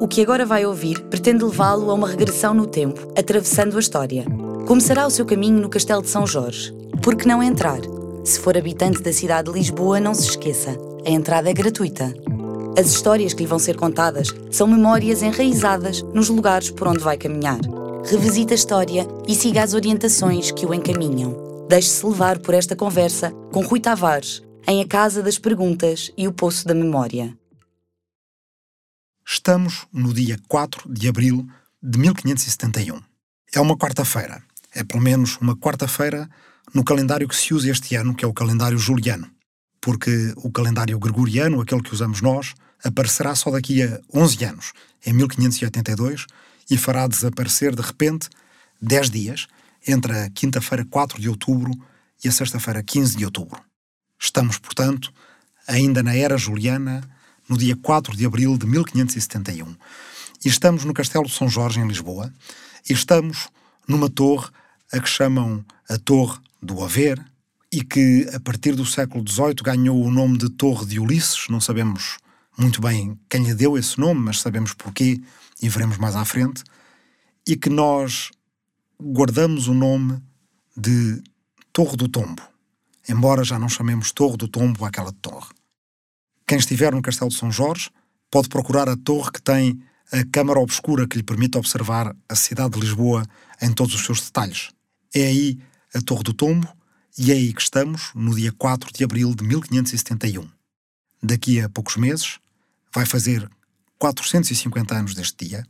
O que agora vai ouvir pretende levá-lo a uma regressão no tempo, atravessando a história. Começará o seu caminho no Castelo de São Jorge. Por que não entrar? Se for habitante da cidade de Lisboa, não se esqueça, a entrada é gratuita. As histórias que lhe vão ser contadas são memórias enraizadas nos lugares por onde vai caminhar. Revisite a história e siga as orientações que o encaminham. Deixe-se levar por esta conversa com Rui Tavares, em A Casa das Perguntas e o Poço da Memória. Estamos no dia 4 de abril de 1571. É uma quarta-feira. É pelo menos uma quarta-feira no calendário que se usa este ano, que é o calendário juliano. Porque o calendário gregoriano, aquele que usamos nós, aparecerá só daqui a 11 anos, em 1582, e fará desaparecer de repente 10 dias entre a quinta-feira 4 de outubro e a sexta-feira 15 de outubro. Estamos, portanto, ainda na era juliana no dia 4 de abril de 1571. E estamos no Castelo de São Jorge, em Lisboa, e estamos numa torre a que chamam a Torre do Haver, e que a partir do século XVIII ganhou o nome de Torre de Ulisses. Não sabemos muito bem quem lhe deu esse nome, mas sabemos porquê e veremos mais à frente. E que nós guardamos o nome de Torre do Tombo, embora já não chamemos Torre do Tombo aquela torre. Quem estiver no Castelo de São Jorge pode procurar a torre que tem a câmara obscura que lhe permite observar a cidade de Lisboa em todos os seus detalhes. É aí a Torre do Tombo e é aí que estamos no dia 4 de abril de 1571. Daqui a poucos meses vai fazer 450 anos deste dia,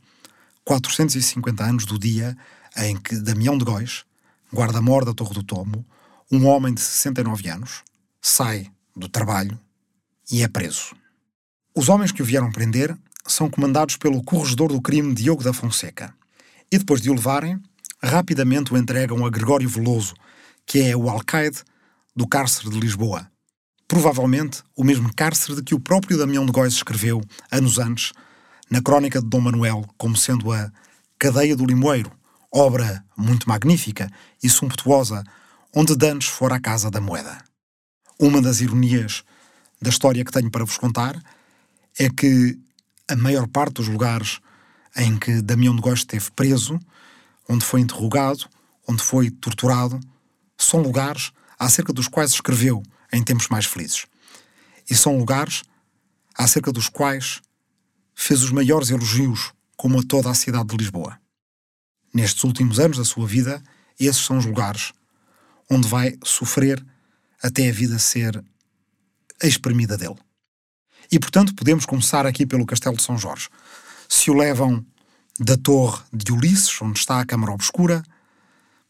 450 anos do dia em que Damião de Góis, guarda-mor da Torre do Tombo, um homem de 69 anos, sai do trabalho e é preso. Os homens que o vieram prender são comandados pelo corregedor do crime Diogo da Fonseca. E depois de o levarem, rapidamente o entregam a Gregório Veloso, que é o alcaide do cárcere de Lisboa. Provavelmente o mesmo cárcere de que o próprio Damião de Góis escreveu, anos antes, na crónica de Dom Manuel, como sendo a Cadeia do Limoeiro, obra muito magnífica e sumptuosa, onde Dantes fora a casa da moeda. Uma das ironias da história que tenho para vos contar é que a maior parte dos lugares em que Damião de Góis esteve preso, onde foi interrogado, onde foi torturado, são lugares acerca dos quais escreveu em tempos mais felizes. E são lugares acerca dos quais fez os maiores elogios, como a toda a cidade de Lisboa. Nestes últimos anos da sua vida, esses são os lugares onde vai sofrer até a vida ser a espremida dele. E, portanto, podemos começar aqui pelo Castelo de São Jorge. Se o levam da torre de Ulisses, onde está a Câmara Obscura,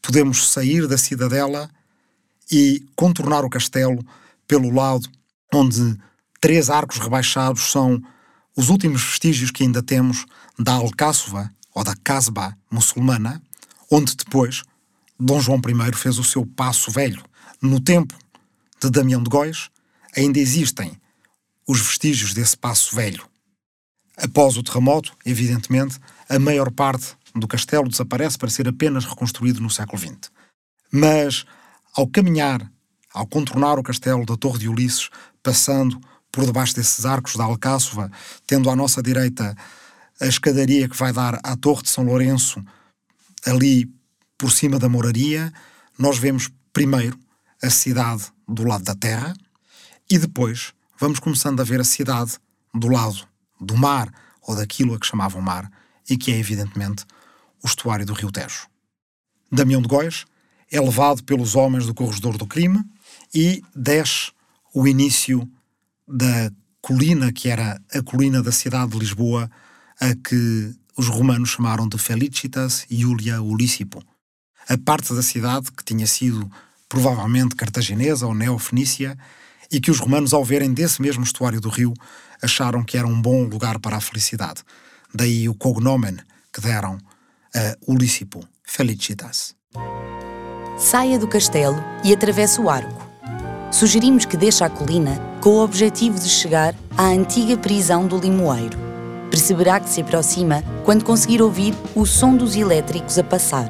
podemos sair da cidadela e contornar o castelo pelo lado onde três arcos rebaixados são os últimos vestígios que ainda temos da Alcáçova ou da Casbah muçulmana, onde depois Dom João I fez o seu passo velho. No tempo de Damião de Góis, ainda existem os vestígios desse passo velho. Após o terremoto, evidentemente, a maior parte do castelo desaparece para ser apenas reconstruído no século XX. Mas, ao caminhar, ao contornar o castelo da Torre de Ulisses, passando por debaixo desses arcos da Alcáçova, tendo à nossa direita a escadaria que vai dar à Torre de São Lourenço, ali por cima da moraria, nós vemos primeiro a cidade do lado da terra, e depois vamos começando a ver a cidade do lado do mar, ou daquilo a que chamavam mar, e que é evidentemente o estuário do Rio Tejo. Damião de Góis é levado pelos homens do corregedor do crime e desce o início da colina que era a colina da cidade de Lisboa, a que os romanos chamaram de Felicitas Iulia Ulicipo. A parte da cidade que tinha sido provavelmente cartaginesa ou neofenícia e que os romanos, ao verem desse mesmo estuário do rio, acharam que era um bom lugar para a felicidade. Daí o cognomen que deram a Ulicipo, Felicitas. Saia do castelo e atravesse o arco. Sugerimos que deixe a colina com o objetivo de chegar à antiga prisão do Limoeiro. Perceberá que se aproxima quando conseguir ouvir o som dos elétricos a passar.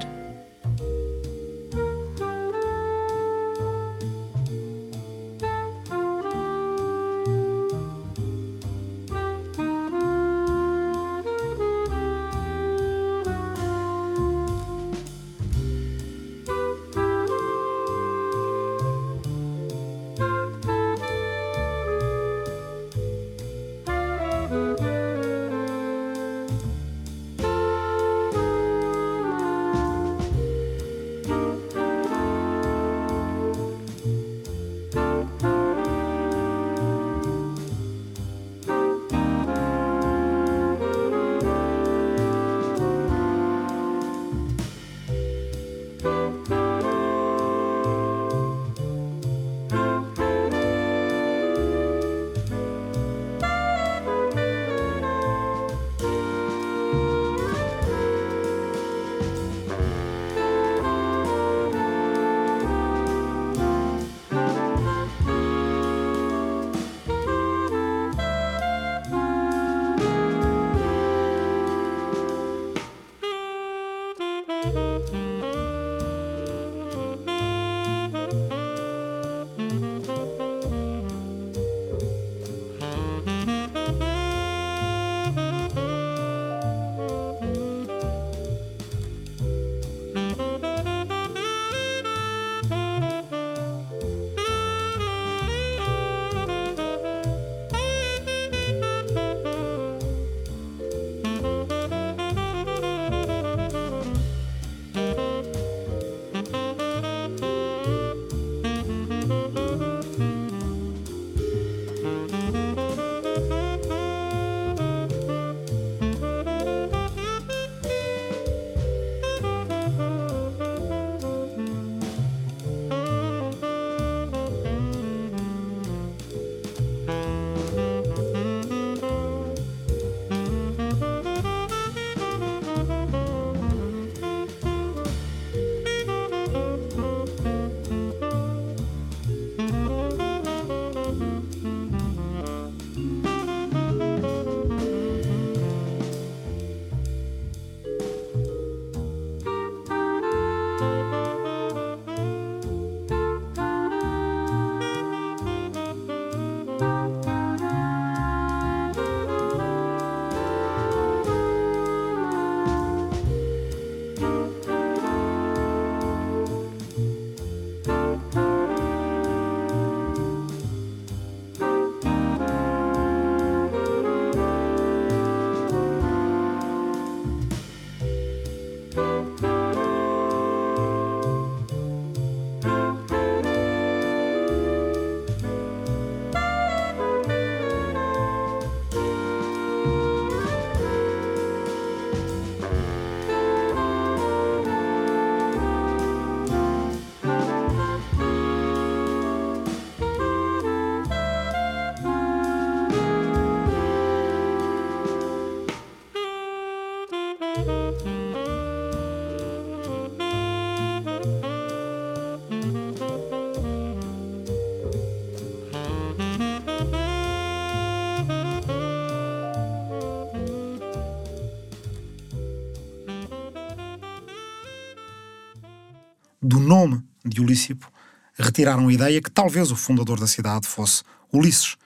Do nome de Ulícipo, retiraram a ideia que talvez o fundador da cidade fosse Ulisses.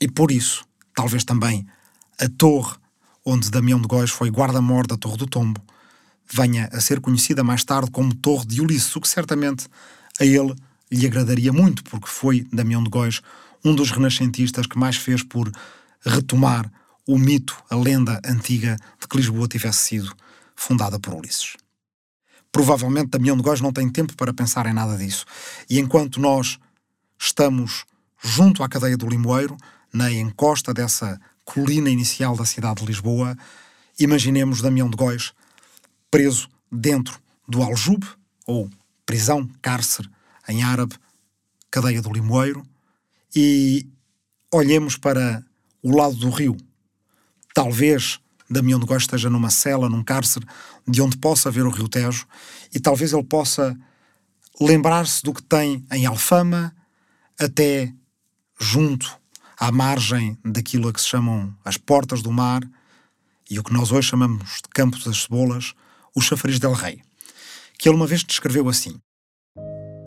E por isso, talvez também a torre onde Damião de Góis foi guarda-mor da Torre do Tombo venha a ser conhecida mais tarde como Torre de Ulisses, o que certamente a ele lhe agradaria muito, porque foi Damião de Góis um dos renascentistas que mais fez por retomar o mito, a lenda antiga de que Lisboa tivesse sido fundada por Ulisses. Provavelmente Damião de Góis não tem tempo para pensar em nada disso. E enquanto nós estamos junto à cadeia do Limoeiro, na encosta dessa colina inicial da cidade de Lisboa, imaginemos Damião de Góis preso dentro do aljube, ou prisão, cárcere em árabe, cadeia do Limoeiro, e olhemos para o lado do rio. Talvez Damião de Góis esteja numa cela, num cárcere, de onde possa ver o Rio Tejo, e talvez ele possa lembrar-se do que tem em Alfama, até junto à margem daquilo a que se chamam as portas do mar, e o que nós hoje chamamos de Campos das Cebolas, o chafariz del Rei, que ele uma vez descreveu assim.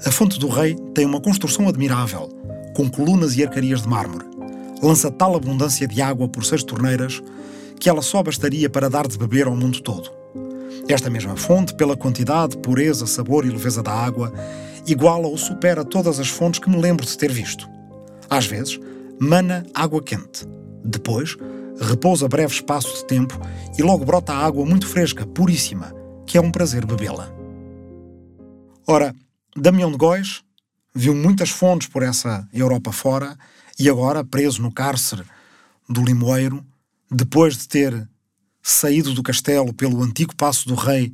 A fonte do rei tem uma construção admirável, com colunas e arcarias de mármore. Lança tal abundância de água por seis torneiras que ela só bastaria para dar de beber ao mundo todo. Esta mesma fonte, pela quantidade, pureza, sabor e leveza da água, iguala ou supera todas as fontes que me lembro de ter visto. Às vezes, mana água quente. Depois, repousa breve espaço de tempo e logo brota água muito fresca, puríssima, que é um prazer bebê-la. Ora, Damião de Góis viu muitas fontes por essa Europa fora e agora, preso no cárcere do Limoeiro, depois de ter saído do castelo pelo antigo Passo do Rei,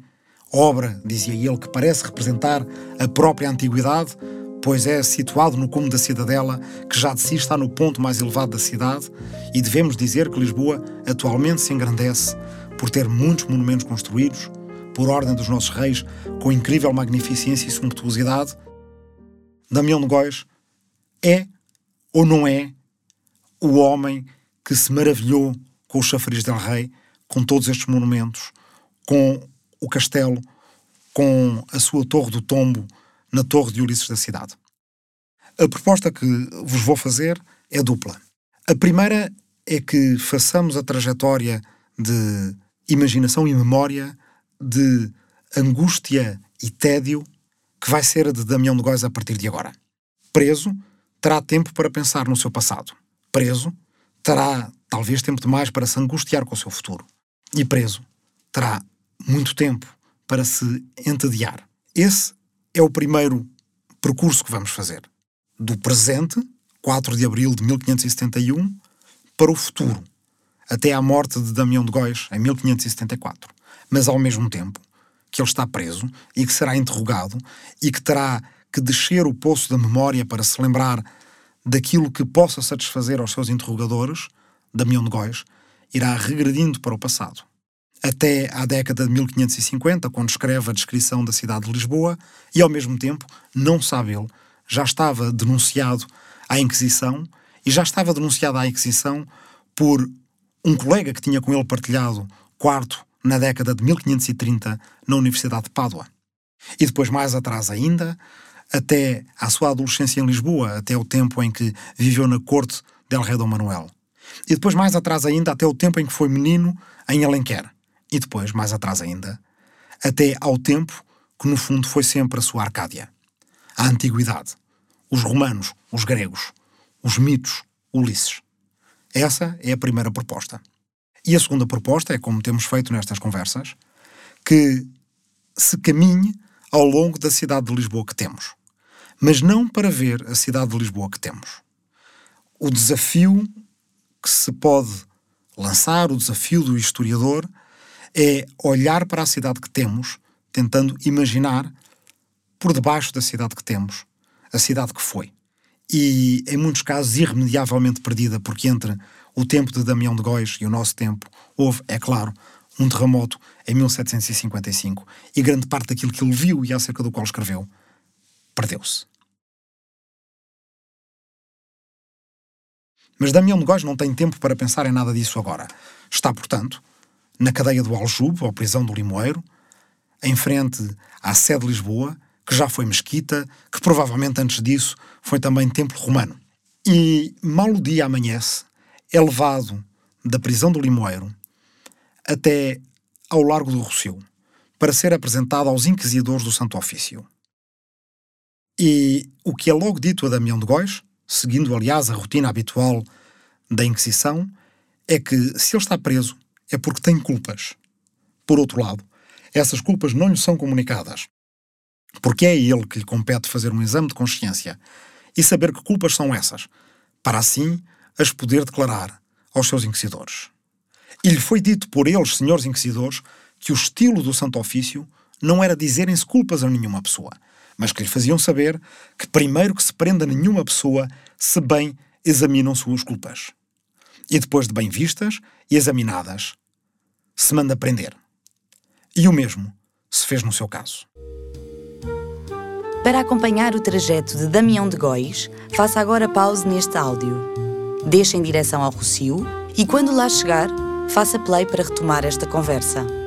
obra, dizia ele, que parece representar a própria antiguidade, pois é situado no cume da cidadela, que já de si está no ponto mais elevado da cidade, e devemos dizer que Lisboa atualmente se engrandece por ter muitos monumentos construídos, por ordem dos nossos reis, com incrível magnificência e sumptuosidade. Damião de Góis é ou não é o homem que se maravilhou com o chafariz del Rei, com todos estes monumentos, com o castelo, com a sua torre do tombo na torre de Ulisses da cidade. A proposta que vos vou fazer é dupla. A primeira é que façamos a trajetória de imaginação e memória, de angústia e tédio que vai ser a de Damião de Góis a partir de agora. Preso, terá tempo para pensar no seu passado. Preso, terá talvez tempo demais para se angustiar com o seu futuro. E preso, terá muito tempo para se entediar. Esse é o primeiro percurso que vamos fazer. Do presente, 4 de abril de 1571, para o futuro, até à morte de Damião de Góis, em 1574. Mas, ao mesmo tempo, que ele está preso e que será interrogado e que terá que descer o poço da memória para se lembrar daquilo que possa satisfazer aos seus interrogadores, Damião de Góis, irá regredindo para o passado. Até à década de 1550, quando escreve a descrição da cidade de Lisboa, e ao mesmo tempo, não sabe ele, já estava denunciado à Inquisição e já estava denunciado à Inquisição por um colega que tinha com ele partilhado quarto na década de 1530 na Universidade de Pádua. E depois, mais atrás ainda, até à sua adolescência em Lisboa, até o tempo em que viveu na corte del Rei Dom Manuel. E depois, mais atrás ainda, até o tempo em que foi menino em Alenquer. E depois, mais atrás ainda, até ao tempo que, no fundo, foi sempre a sua Arcádia. A antiguidade. Os romanos, os gregos, os mitos, Ulisses. Essa é a primeira proposta. E a segunda proposta é, como temos feito nestas conversas, que se caminhe ao longo da cidade de Lisboa que temos. Mas não para ver a cidade de Lisboa que temos. O desafio que se pode lançar, o desafio do historiador, é olhar para a cidade que temos, tentando imaginar por debaixo da cidade que temos, a cidade que foi. E, em muitos casos, irremediavelmente perdida, porque entre o tempo de Damião de Góis e o nosso tempo houve, é claro, um terremoto em 1755 e grande parte daquilo que ele viu e acerca do qual escreveu perdeu-se. Mas Damião de Góis não tem tempo para pensar em nada disso agora. Está, portanto, na cadeia do Aljube, ou prisão do Limoeiro, em frente à sede de Lisboa, que já foi mesquita, que provavelmente antes disso foi também templo romano. E mal o dia amanhece, é levado da prisão do Limoeiro até ao Largo do Rossio para ser apresentado aos inquisidores do Santo Ofício. E o que é logo dito a Damião de Góis, seguindo aliás a rotina habitual da Inquisição, é que se ele está preso é porque tem culpas. Por outro lado, essas culpas não lhe são comunicadas, porque é a ele que lhe compete fazer um exame de consciência e saber que culpas são essas, para assim as poder declarar aos seus inquisidores. E lhe foi dito por eles, senhores inquisidores, que o estilo do Santo Ofício não era dizerem-se culpas a nenhuma pessoa, mas que lhe faziam saber que primeiro que se prenda nenhuma pessoa se bem examinam suas culpas. E depois de bem vistas e examinadas, se manda prender. E o mesmo se fez no seu caso. Para acompanhar o trajeto de Damião de Góis, faça agora pause neste áudio. Deixe em direção ao Rocio e, quando lá chegar, faça play para retomar esta conversa.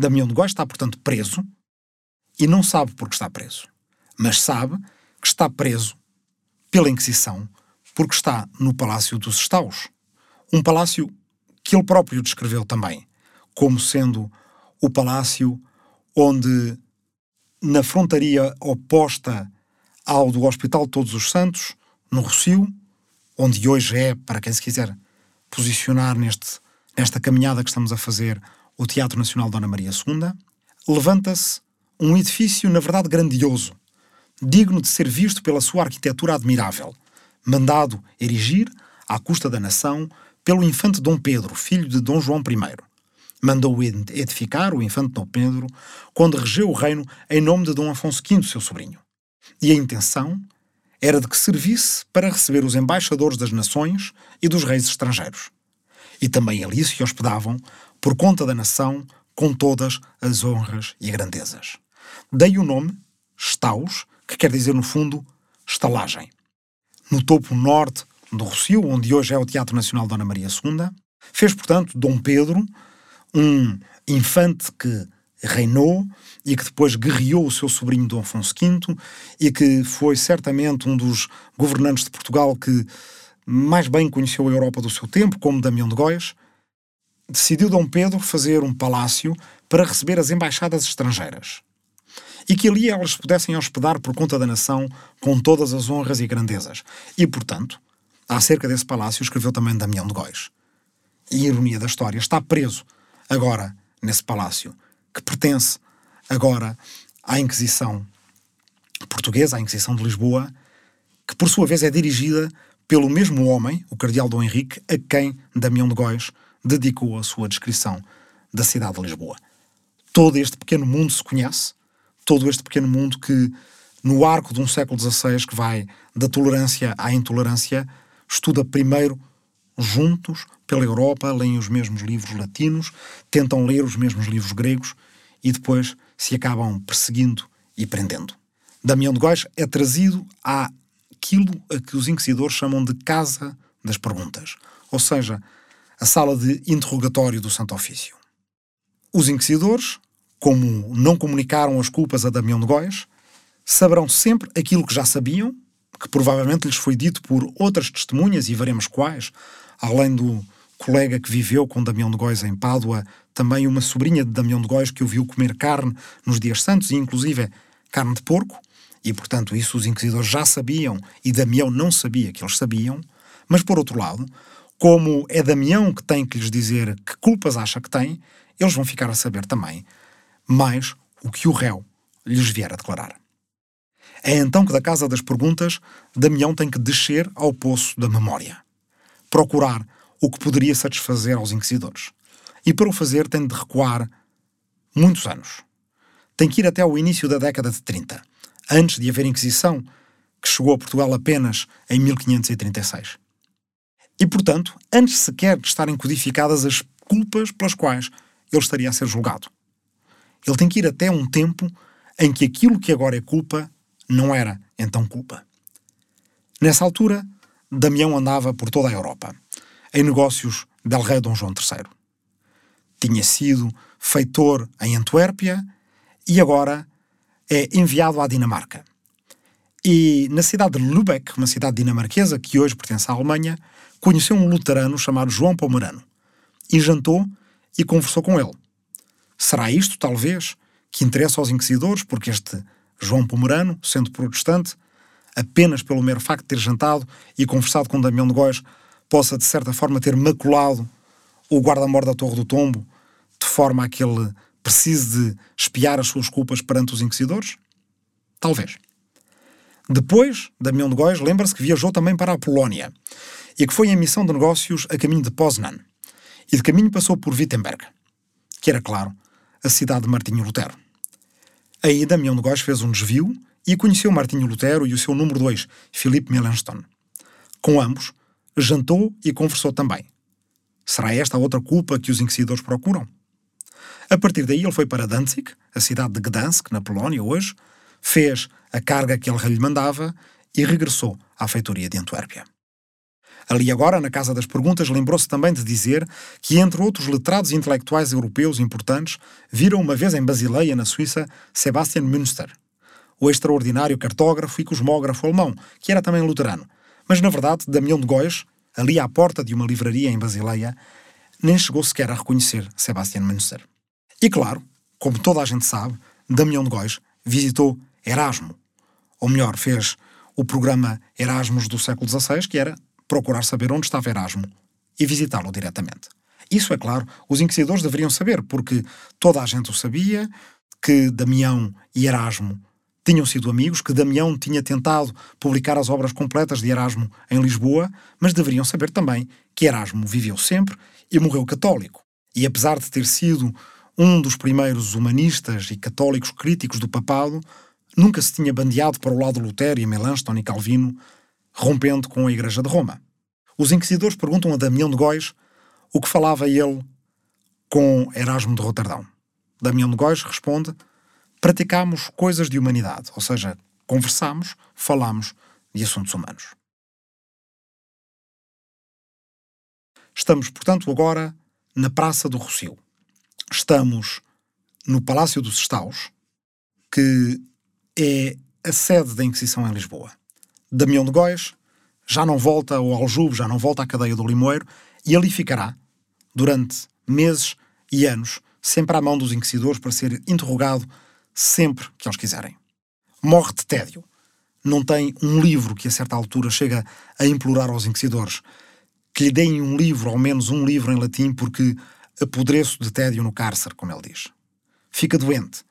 Damião de Góis está, portanto, preso e não sabe porque está preso, mas sabe que está preso pela Inquisição porque está no Palácio dos Estaus, um palácio que ele próprio descreveu também como sendo o palácio onde, na frontaria oposta ao do Hospital Todos os Santos, no Rocio, onde hoje é, para quem se quiser posicionar neste, nesta caminhada que estamos a fazer, o Teatro Nacional Dona Maria II, levanta-se um edifício, na verdade, grandioso, digno de ser visto pela sua arquitetura admirável, mandado erigir, à custa da nação, pelo infante Dom Pedro, filho de Dom João I. Mandou edificar o infante Dom Pedro quando regeu o reino em nome de Dom Afonso V, seu sobrinho. E a intenção era de que servisse para receber os embaixadores das nações e dos reis estrangeiros. E também ali se hospedavam por conta da nação, com todas as honras e grandezas. Dei o nome Staus, que quer dizer, no fundo, estalagem. No topo norte do Rocio, onde hoje é o Teatro Nacional Dona Maria II, fez, portanto, Dom Pedro, um infante que reinou e que depois guerreou o seu sobrinho Dom Afonso V e que foi certamente um dos governantes de Portugal que mais bem conheceu a Europa do seu tempo, como Damião de Góis, decidiu Dom Pedro fazer um palácio para receber as embaixadas estrangeiras e que ali elas pudessem hospedar por conta da nação com todas as honras e grandezas. E, portanto, acerca desse palácio escreveu também Damião de Góis. E, ironia da história, está preso agora nesse palácio, que pertence agora à Inquisição portuguesa, à Inquisição de Lisboa, que por sua vez é dirigida pelo mesmo homem, o cardeal Dom Henrique, a quem Damião de Góis dedicou a sua descrição da cidade de Lisboa. Todo este pequeno mundo se conhece, todo este pequeno mundo que, no arco de um século XVI, que vai da tolerância à intolerância, estuda primeiro juntos pela Europa, leem os mesmos livros latinos, tentam ler os mesmos livros gregos e depois se acabam perseguindo e prendendo. Damião de Góis é trazido àquilo a que os inquisidores chamam de Casa das Perguntas, ou seja, a sala de interrogatório do Santo Ofício. Os inquisidores, como não comunicaram as culpas a Damião de Góis, saberão sempre aquilo que já sabiam, que provavelmente lhes foi dito por outras testemunhas, e veremos quais, além do colega que viveu com Damião de Góis em Pádua, também uma sobrinha de Damião de Góis que o viu comer carne nos dias santos, e inclusive carne de porco, e portanto isso os inquisidores já sabiam, e Damião não sabia que eles sabiam, mas por outro lado, como é Damião que tem que lhes dizer que culpas acha que tem, eles vão ficar a saber também mais o que o réu lhes vier a declarar. É então que da casa das perguntas, Damião tem que descer ao poço da memória, procurar o que poderia satisfazer aos inquisidores. E para o fazer tem de recuar muitos anos. Tem que ir até o início da década de 30, antes de haver Inquisição, que chegou a Portugal apenas em 1536. E, portanto, antes sequer de estarem codificadas as culpas pelas quais ele estaria a ser julgado. Ele tem que ir até um tempo em que aquilo que agora é culpa não era então culpa. Nessa altura, Damião andava por toda a Europa, em negócios del rei Dom João III. tinha sido feitor em Antuérpia e agora é enviado à Dinamarca. E na cidade de Lübeck, uma cidade dinamarquesa que hoje pertence à Alemanha, conheceu um luterano chamado João Pomerano e jantou e conversou com ele. Será isto, talvez, que interessa aos inquisidores, porque este João Pomerano, sendo protestante, apenas pelo mero facto de ter jantado e conversado com Damião de Góis, possa, de certa forma, ter maculado o guarda-mor da Torre do Tombo, de forma a que ele precise de espiar as suas culpas perante os inquisidores? Talvez. Depois, Damião de Góis lembra-se que viajou também para a Polónia e que foi em missão de negócios a caminho de Poznan e de caminho passou por Wittenberg, que era, claro, a cidade de Martinho Lutero. Aí Damião de Góis fez um desvio e conheceu Martinho Lutero e o seu número 2, Philippe Melanchthon. Com ambos, jantou e conversou também. Será esta a outra culpa que os inquisidores procuram? A partir daí ele foi para Danzig, a cidade de Gdansk, na Polónia, hoje, fez a carga que ele lhe mandava e regressou à feitoria de Antuérpia. Ali agora, na Casa das Perguntas, lembrou-se também de dizer que, entre outros letrados intelectuais europeus importantes, viram uma vez em Basileia, na Suíça, Sebastian Münster, o extraordinário cartógrafo e cosmógrafo alemão, que era também luterano. Mas, na verdade, Damião de Góis, ali à porta de uma livraria em Basileia, nem chegou sequer a reconhecer Sebastian Münster. E claro, como toda a gente sabe, Damião de Góis visitou Erasmo, ou melhor, fez o programa Erasmus do século XVI, que era procurar saber onde estava Erasmo e visitá-lo diretamente. Isso, é claro, os inquisidores deveriam saber, porque toda a gente o sabia, que Damião e Erasmo tinham sido amigos, que Damião tinha tentado publicar as obras completas de Erasmo em Lisboa, mas deveriam saber também que Erasmo viveu sempre e morreu católico. E apesar de ter sido um dos primeiros humanistas e católicos críticos do papado, nunca se tinha bandeado para o lado Lutero e Melanchthon e Calvino, rompendo com a Igreja de Roma. Os inquisidores perguntam a Damião de Góis o que falava ele com Erasmo de Roterdão. Damião de Góis responde: praticámos coisas de humanidade, ou seja, conversámos, falámos de assuntos humanos. Estamos, portanto, agora na Praça do Rocio. Estamos no Palácio dos Estaus, que é a sede da Inquisição em Lisboa. Damião de Góis já não volta ao Aljube, já não volta à cadeia do Limoeiro, e ali ficará durante meses e anos, sempre à mão dos inquisidores para ser interrogado sempre que eles quiserem. Morre de tédio. Não tem um livro que a certa altura chega a implorar aos inquisidores que lhe deem um livro, ao menos um livro em latim, porque apodreço de tédio no cárcere, como ele diz. Fica doente.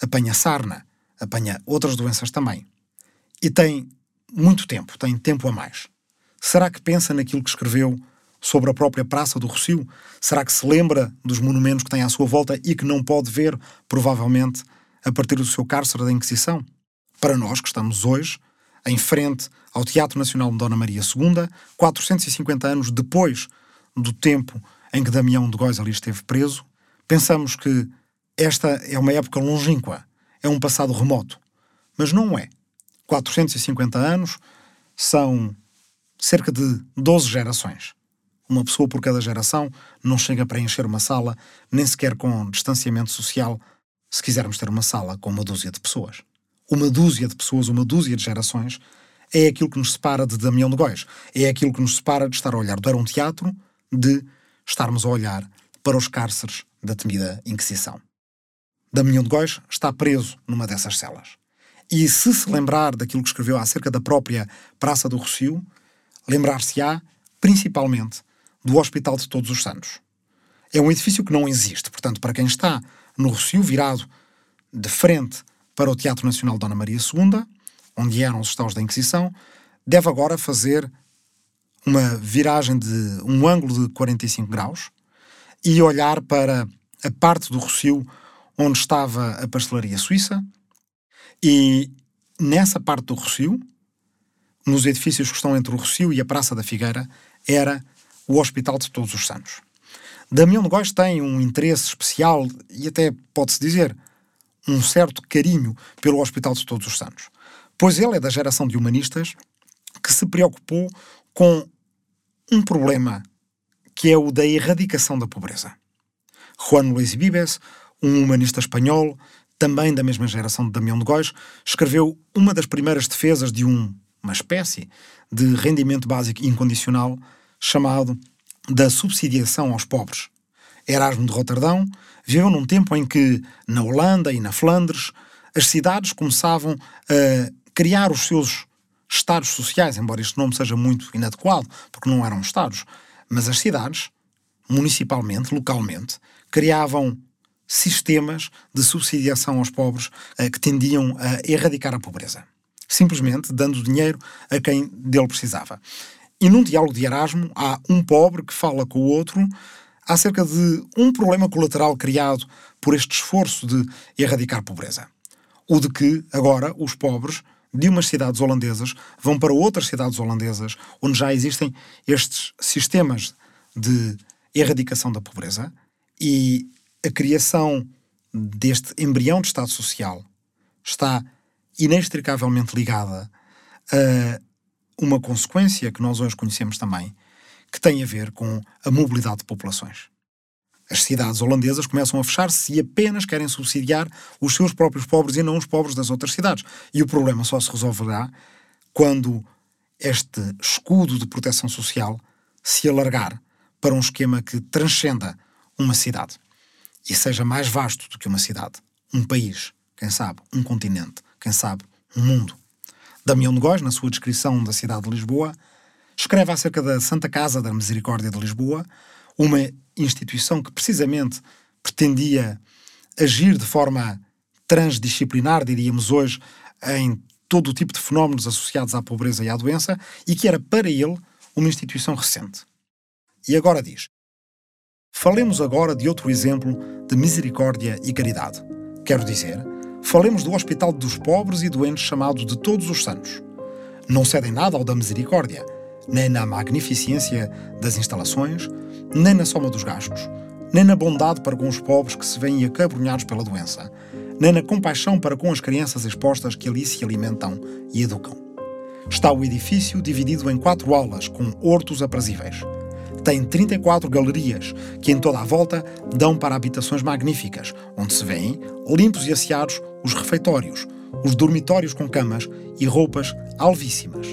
Apanha sarna, apanha outras doenças também. E tem muito tempo, tem tempo a mais. Será que pensa naquilo que escreveu sobre a própria Praça do Rocio? Será que se lembra dos monumentos que tem à sua volta e que não pode ver, provavelmente, a partir do seu cárcere da Inquisição? Para nós que estamos hoje em frente ao Teatro Nacional de Dona Maria II, 450 anos depois do tempo em que Damião de Góis ali esteve preso, pensamos que esta é uma época longínqua, é um passado remoto. Mas não é. 450 anos são cerca de 12 gerações. Uma pessoa por cada geração não chega a preencher uma sala, nem sequer com distanciamento social, se quisermos ter uma sala com uma dúzia de pessoas. Uma dúzia de pessoas, uma dúzia de gerações, é aquilo que nos separa de Damião de Góis. É aquilo que nos separa de estar a olhar para um teatro, de estarmos a olhar para os cárceres da temida Inquisição. Damião de Góis está preso numa dessas celas. E se se lembrar daquilo que escreveu acerca da própria Praça do Rocio, lembrar-se-á, principalmente, do Hospital de Todos os Santos. É um edifício que não existe, portanto, para quem está no Rocio, virado de frente para o Teatro Nacional Dona Maria II, onde eram os estados da Inquisição, deve agora fazer uma viragem de um ângulo de 45 graus e olhar para a parte do Rocio onde estava a pastelaria suíça e nessa parte do Rocio, nos edifícios que estão entre o Rocio e a Praça da Figueira, era o Hospital de Todos os Santos. Damião de Góis tem um interesse especial e até pode-se dizer um certo carinho pelo Hospital de Todos os Santos, pois ele é da geração de humanistas que se preocupou com um problema que é o da erradicação da pobreza. Juan Luis Vives, um humanista espanhol, também da mesma geração de Damião de Góis, escreveu uma das primeiras defesas de um, uma espécie de rendimento básico incondicional chamado da subsidiação aos pobres. Erasmo de Roterdão viveu num tempo em que, na Holanda e na Flandres, as cidades começavam a criar os seus estados sociais, embora este nome seja muito inadequado, porque não eram estados, mas as cidades, municipalmente, localmente, criavam sistemas de subsidiação aos pobres eh, que tendiam a erradicar a pobreza. Simplesmente dando dinheiro a quem dele precisava. E num diálogo de Erasmo, há um pobre que fala com o outro acerca de um problema colateral criado por este esforço de erradicar a pobreza. O de que, agora, os pobres de umas cidades holandesas vão para outras cidades holandesas onde já existem estes sistemas de erradicação da pobreza e a criação deste embrião de Estado Social está inextricavelmente ligada a uma consequência que nós hoje conhecemos também, que tem a ver com a mobilidade de populações. As cidades holandesas começam a fechar-se e apenas querem subsidiar os seus próprios pobres e não os pobres das outras cidades. E o problema só se resolverá quando este escudo de proteção social se alargar para um esquema que transcenda uma cidade e seja mais vasto do que uma cidade, um país, quem sabe, um continente, quem sabe, um mundo. Damião de Góis, na sua descrição da cidade de Lisboa, escreve acerca da Santa Casa da Misericórdia de Lisboa, uma instituição que precisamente pretendia agir de forma transdisciplinar, diríamos hoje, em todo o tipo de fenómenos associados à pobreza e à doença, e que era para ele uma instituição recente. E agora diz: Falemos agora de outro exemplo de misericórdia e caridade. Quero dizer, falemos do Hospital dos Pobres e Doentes chamado de Todos os Santos. Não cedem nada ao da misericórdia, nem na magnificência das instalações, nem na soma dos gastos, nem na bondade para com os pobres que se veem acabrunhados pela doença, nem na compaixão para com as crianças expostas que ali se alimentam e educam. Está o edifício dividido em quatro aulas com hortos aprazíveis tem 34 galerias que em toda a volta dão para habitações magníficas, onde se vêem, limpos e asseados, os refeitórios, os dormitórios com camas e roupas alvíssimas.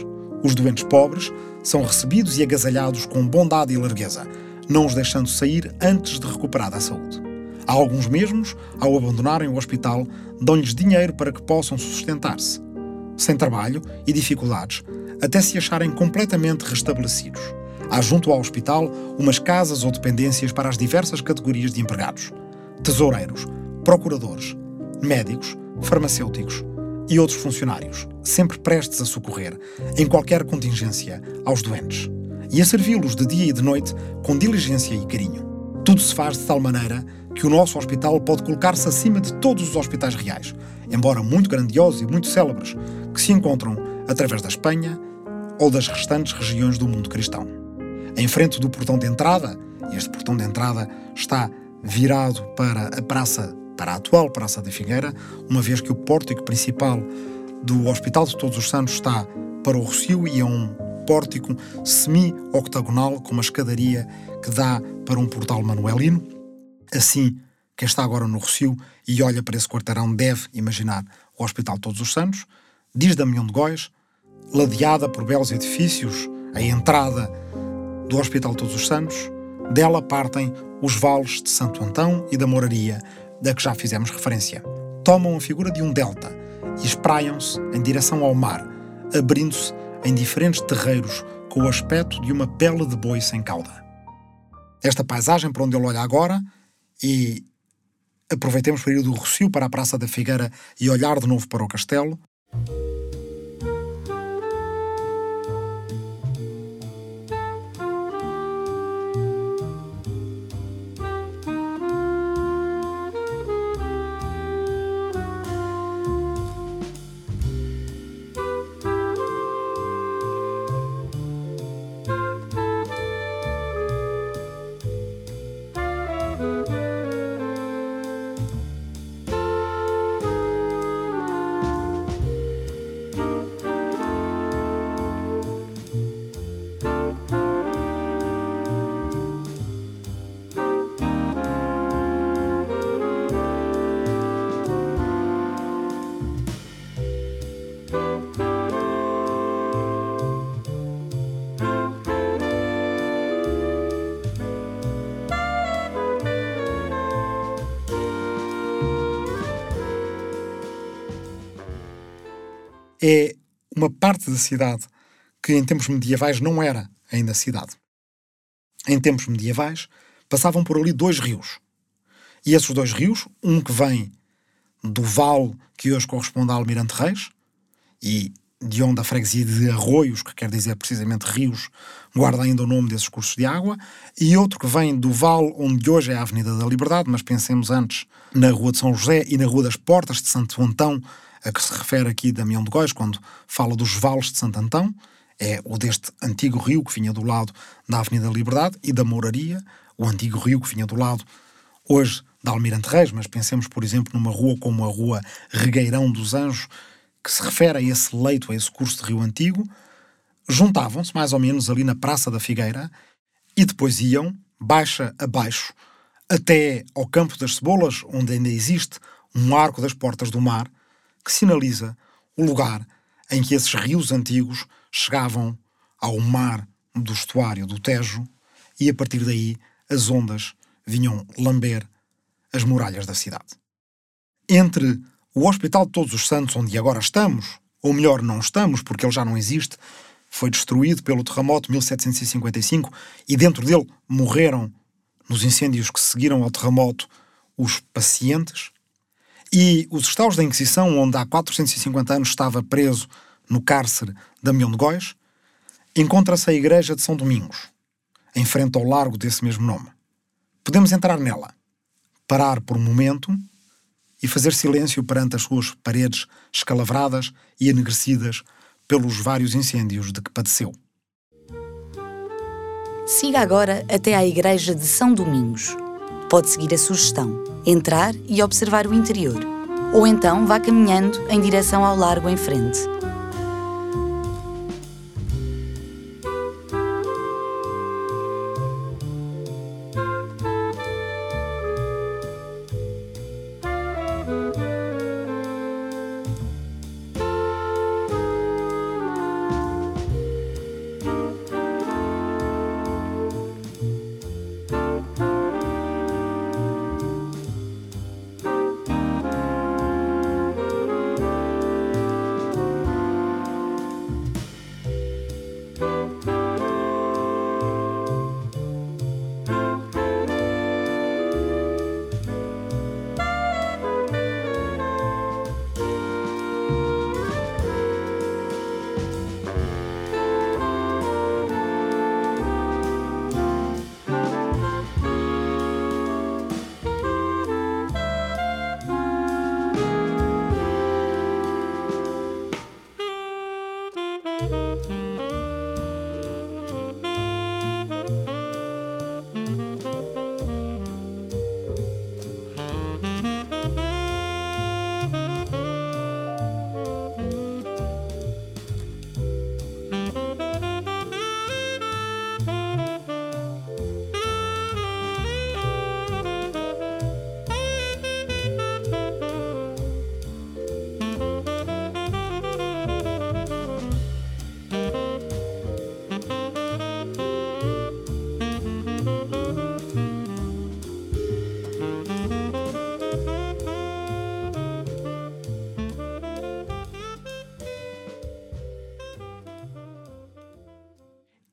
Os doentes pobres são recebidos e agasalhados com bondade e largueza, não os deixando sair antes de recuperar a saúde. Há alguns mesmos, ao abandonarem o hospital, dão-lhes dinheiro para que possam sustentar-se, sem trabalho e dificuldades, até se acharem completamente restabelecidos. Há junto ao hospital umas casas ou dependências para as diversas categorias de empregados: tesoureiros, procuradores, médicos, farmacêuticos e outros funcionários, sempre prestes a socorrer, em qualquer contingência, aos doentes e a servi-los de dia e de noite com diligência e carinho. Tudo se faz de tal maneira que o nosso hospital pode colocar-se acima de todos os hospitais reais, embora muito grandiosos e muito célebres, que se encontram através da Espanha ou das restantes regiões do mundo cristão em frente do portão de entrada, e este portão de entrada está virado para a praça, para a atual Praça da Figueira, uma vez que o pórtico principal do Hospital de Todos os Santos está para o Rocio e é um pórtico semi-octagonal com uma escadaria que dá para um portal manuelino. Assim, quem está agora no Rocio e olha para esse quarteirão deve imaginar o Hospital de Todos os Santos. Diz Damião de Góis, ladeada por belos edifícios, a entrada do Hospital Todos os Santos, dela partem os vales de Santo Antão e da Moraria, da que já fizemos referência. Tomam a figura de um delta e espraiam-se em direção ao mar, abrindo-se em diferentes terreiros com o aspecto de uma pele de boi sem cauda. Esta paisagem para onde ele olha agora, e aproveitemos para ir do Rocio para a Praça da Figueira e olhar de novo para o castelo, é uma parte da cidade que em tempos medievais não era ainda cidade. Em tempos medievais passavam por ali dois rios. E esses dois rios, um que vem do vale que hoje corresponde a Almirante Reis, e de onde a freguesia de Arroios, que quer dizer precisamente rios, guarda ainda o nome desses cursos de água, e outro que vem do vale onde hoje é a Avenida da Liberdade, mas pensemos antes na Rua de São José e na Rua das Portas de Santo Antão, a que se refere aqui Damião de Góis quando fala dos vales de Santo Antão, é o deste antigo rio que vinha do lado da Avenida da Liberdade e da Mouraria, o antigo rio que vinha do lado hoje da Almirante Reis, mas pensemos, por exemplo, numa rua como a Rua Regueirão dos Anjos, que se refere a esse leito, a esse curso de rio antigo, juntavam-se mais ou menos ali na Praça da Figueira e depois iam, baixa abaixo, até ao Campo das Cebolas, onde ainda existe um arco das portas do mar, que sinaliza o lugar em que esses rios antigos chegavam ao mar do estuário do Tejo e a partir daí as ondas vinham lamber as muralhas da cidade. Entre o Hospital de Todos os Santos, onde agora estamos, ou melhor, não estamos, porque ele já não existe, foi destruído pelo terremoto de 1755 e dentro dele morreram, nos incêndios que seguiram ao terremoto, os pacientes. E os estaus da Inquisição, onde há 450 anos estava preso no cárcere Damião de Góis, encontra-se a Igreja de São Domingos, em frente ao largo desse mesmo nome. Podemos entrar nela, parar por um momento e fazer silêncio perante as suas paredes escalavradas e enegrecidas pelos vários incêndios de que padeceu. Siga agora até à Igreja de São Domingos. Pode seguir a sugestão, entrar e observar o interior. Ou então vá caminhando em direção ao largo em frente.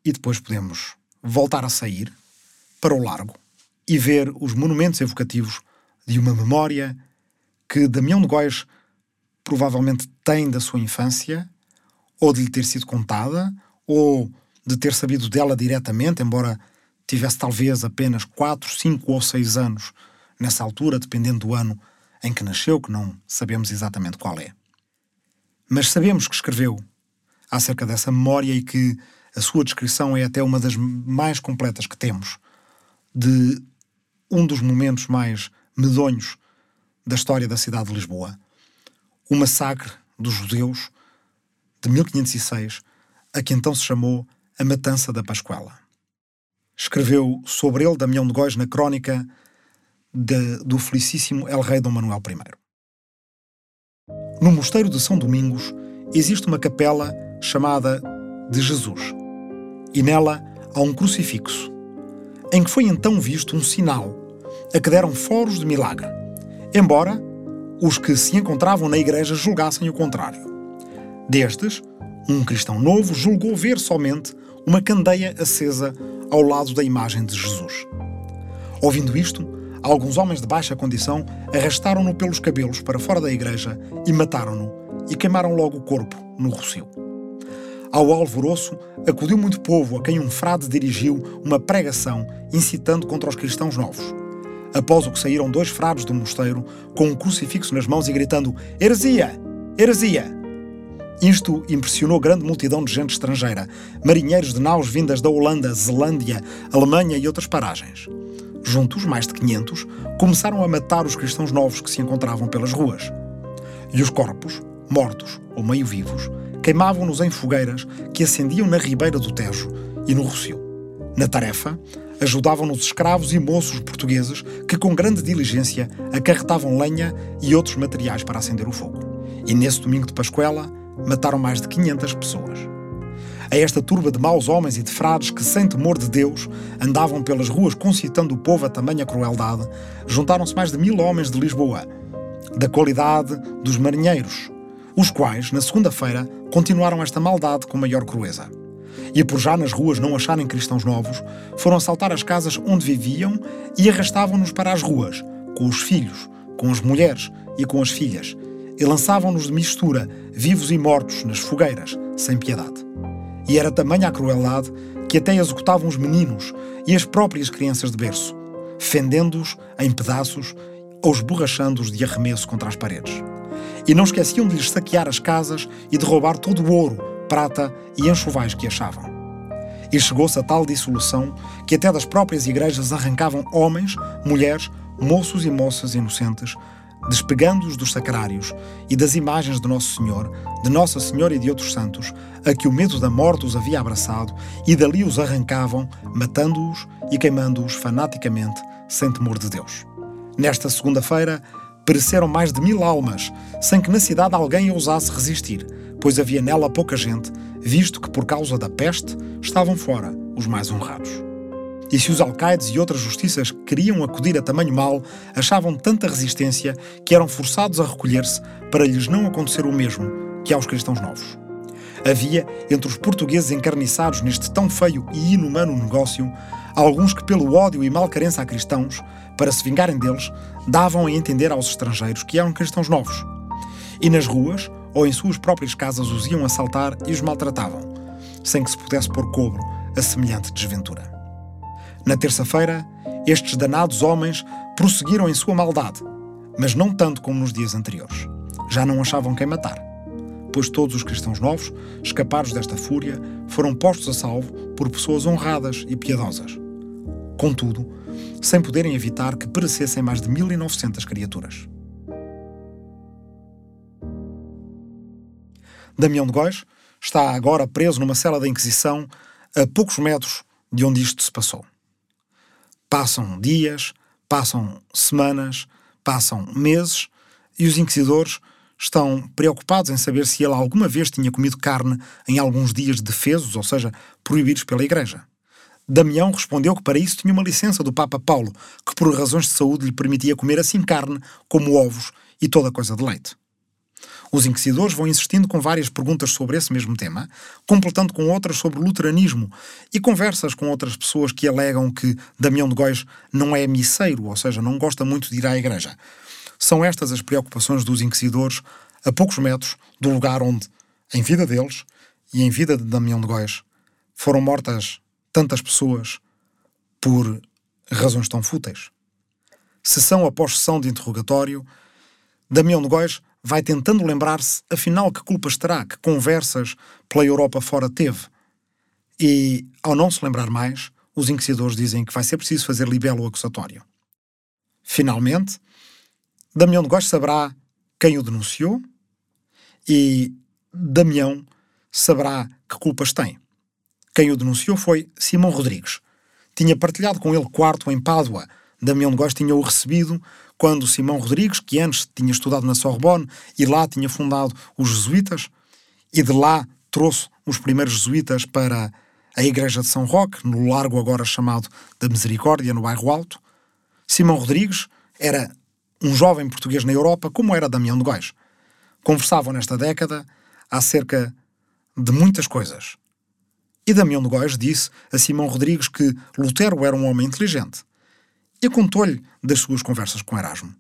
E depois podemos voltar a sair para o largo e ver os monumentos evocativos de uma memória que Damião de Góis provavelmente tem da sua infância, ou de lhe ter sido contada, ou de ter sabido dela diretamente, embora tivesse talvez apenas 4, 5 ou 6 anos nessa altura, dependendo do ano em que nasceu, que não sabemos exatamente qual é. Mas sabemos que escreveu acerca dessa memória e que a sua descrição é até uma das mais completas que temos de um dos momentos mais medonhos da história da cidade de Lisboa. O massacre dos judeus de 1506, a que então se chamou a Matança da Pascuela. Escreveu sobre ele Damião de Góis na crónica de, do felicíssimo El Rei Dom Manuel I. No Mosteiro de São Domingos existe uma capela chamada de Jesus e nela há um crucifixo, em que foi então visto um sinal, a que deram foros de milagre, embora os que se encontravam na igreja julgassem o contrário. Destes, um cristão novo julgou ver somente uma candeia acesa ao lado da imagem de Jesus. Ouvindo isto, alguns homens de baixa condição arrastaram-no pelos cabelos para fora da igreja e mataram-no e queimaram logo o corpo no rocio. Ao alvoroço acudiu muito povo a quem um frade dirigiu uma pregação incitando contra os cristãos novos. Após o que saíram dois frades do mosteiro com um crucifixo nas mãos e gritando: Heresia! Heresia! Isto impressionou grande multidão de gente estrangeira, marinheiros de naus vindas da Holanda, Zelândia, Alemanha e outras paragens. Juntos, mais de 500, começaram a matar os cristãos novos que se encontravam pelas ruas. E os corpos, mortos ou meio vivos, queimavam-nos em fogueiras que acendiam na ribeira do Tejo e no Rocio. Na tarefa, ajudavam-nos escravos e moços portugueses que, com grande diligência, acarretavam lenha e outros materiais para acender o fogo. E nesse domingo de Pascuela, mataram mais de 500 pessoas. A esta turba de maus homens e de frades que, sem temor de Deus, andavam pelas ruas concitando o povo a tamanha crueldade, juntaram-se mais de mil homens de Lisboa, da qualidade dos marinheiros, os quais, na segunda-feira, continuaram esta maldade com maior crueza. E por já nas ruas não acharem cristãos novos, foram assaltar as casas onde viviam e arrastavam-nos para as ruas, com os filhos, com as mulheres e com as filhas, e lançavam-nos de mistura, vivos e mortos, nas fogueiras, sem piedade. E era tamanha a crueldade que até executavam os meninos e as próprias crianças de berço, fendendo-os em pedaços ou esborrachando-os de arremesso contra as paredes. E não esqueciam de lhes saquear as casas e de roubar todo o ouro, prata e enxovais que achavam. E chegou-se a tal dissolução que até das próprias igrejas arrancavam homens, mulheres, moços e moças inocentes, despegando-os dos sacrários e das imagens de Nosso Senhor, de Nossa Senhora e de outros santos, a que o medo da morte os havia abraçado, e dali os arrancavam, matando-os e queimando-os fanaticamente, sem temor de Deus. Nesta segunda-feira, pereceram mais de mil almas, sem que na cidade alguém ousasse resistir, pois havia nela pouca gente, visto que por causa da peste estavam fora os mais honrados. E se os alcaides e outras justiças queriam acudir a tamanho mal, achavam tanta resistência que eram forçados a recolher-se para lhes não acontecer o mesmo que aos cristãos novos. Havia, entre os portugueses encarniçados neste tão feio e inumano negócio, alguns que, pelo ódio e malcarença a cristãos, para se vingarem deles, davam a entender aos estrangeiros que eram cristãos novos. E nas ruas, ou em suas próprias casas, os iam assaltar e os maltratavam, sem que se pudesse pôr cobro a semelhante desventura. Na terça-feira, estes danados homens prosseguiram em sua maldade, mas não tanto como nos dias anteriores. Já não achavam quem matar, pois todos os cristãos novos, escapados desta fúria, foram postos a salvo por pessoas honradas e piedosas. Contudo, sem poderem evitar que perecessem mais de 1900 criaturas. Damião de Góis está agora preso numa cela da Inquisição a poucos metros de onde isto se passou. Passam dias, passam semanas, passam meses e os inquisidores estão preocupados em saber se ele alguma vez tinha comido carne em alguns dias defesos, ou seja, proibidos pela Igreja. Damião respondeu que para isso tinha uma licença do Papa Paulo, que por razões de saúde lhe permitia comer assim carne como ovos e toda coisa de leite. Os inquisidores vão insistindo com várias perguntas sobre esse mesmo tema, completando com outras sobre luteranismo e conversas com outras pessoas que alegam que Damião de Góis não é misseiro, ou seja, não gosta muito de ir à igreja. São estas as preocupações dos inquisidores a poucos metros do lugar onde, em vida deles e em vida de Damião de Góis, foram mortas tantas pessoas por razões tão fúteis. Sessão após sessão de interrogatório, Damião de Góis vai tentando lembrar-se, afinal, que culpas terá, que conversas pela Europa fora teve. E, ao não se lembrar mais, os inquisidores dizem que vai ser preciso fazer libelo acusatório. Finalmente, Damião de Góes saberá quem o denunciou e Damião saberá que culpas tem. Quem o denunciou foi Simão Rodrigues. Tinha partilhado com ele quarto em Pádua. Damião de Góes tinha-o recebido quando Simão Rodrigues, que antes tinha estudado na Sorbonne e lá tinha fundado os jesuítas, e de lá trouxe os primeiros jesuítas para a Igreja de São Roque, no largo agora chamado da Misericórdia, no bairro Alto, Simão Rodrigues era um jovem português na Europa, como era Damião de Góis. Conversavam nesta década acerca de muitas coisas. E Damião de Góis disse a Simão Rodrigues que Lutero era um homem inteligente. E contou-lhe das suas conversas com Erasmo.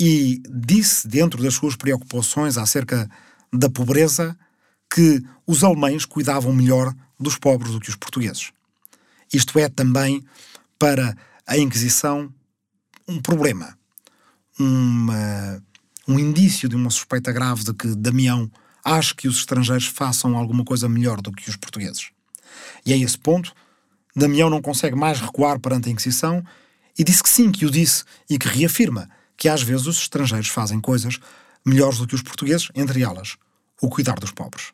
E disse, dentro das suas preocupações acerca da pobreza, que os alemães cuidavam melhor dos pobres do que os portugueses. Isto é também para a Inquisição um problema, uma, um indício de uma suspeita grave de que Damião acha que os estrangeiros façam alguma coisa melhor do que os portugueses. E a esse ponto, Damião não consegue mais recuar perante a Inquisição e disse que sim, que o disse e que reafirma que às vezes os estrangeiros fazem coisas melhores do que os portugueses, entre elas o cuidar dos pobres.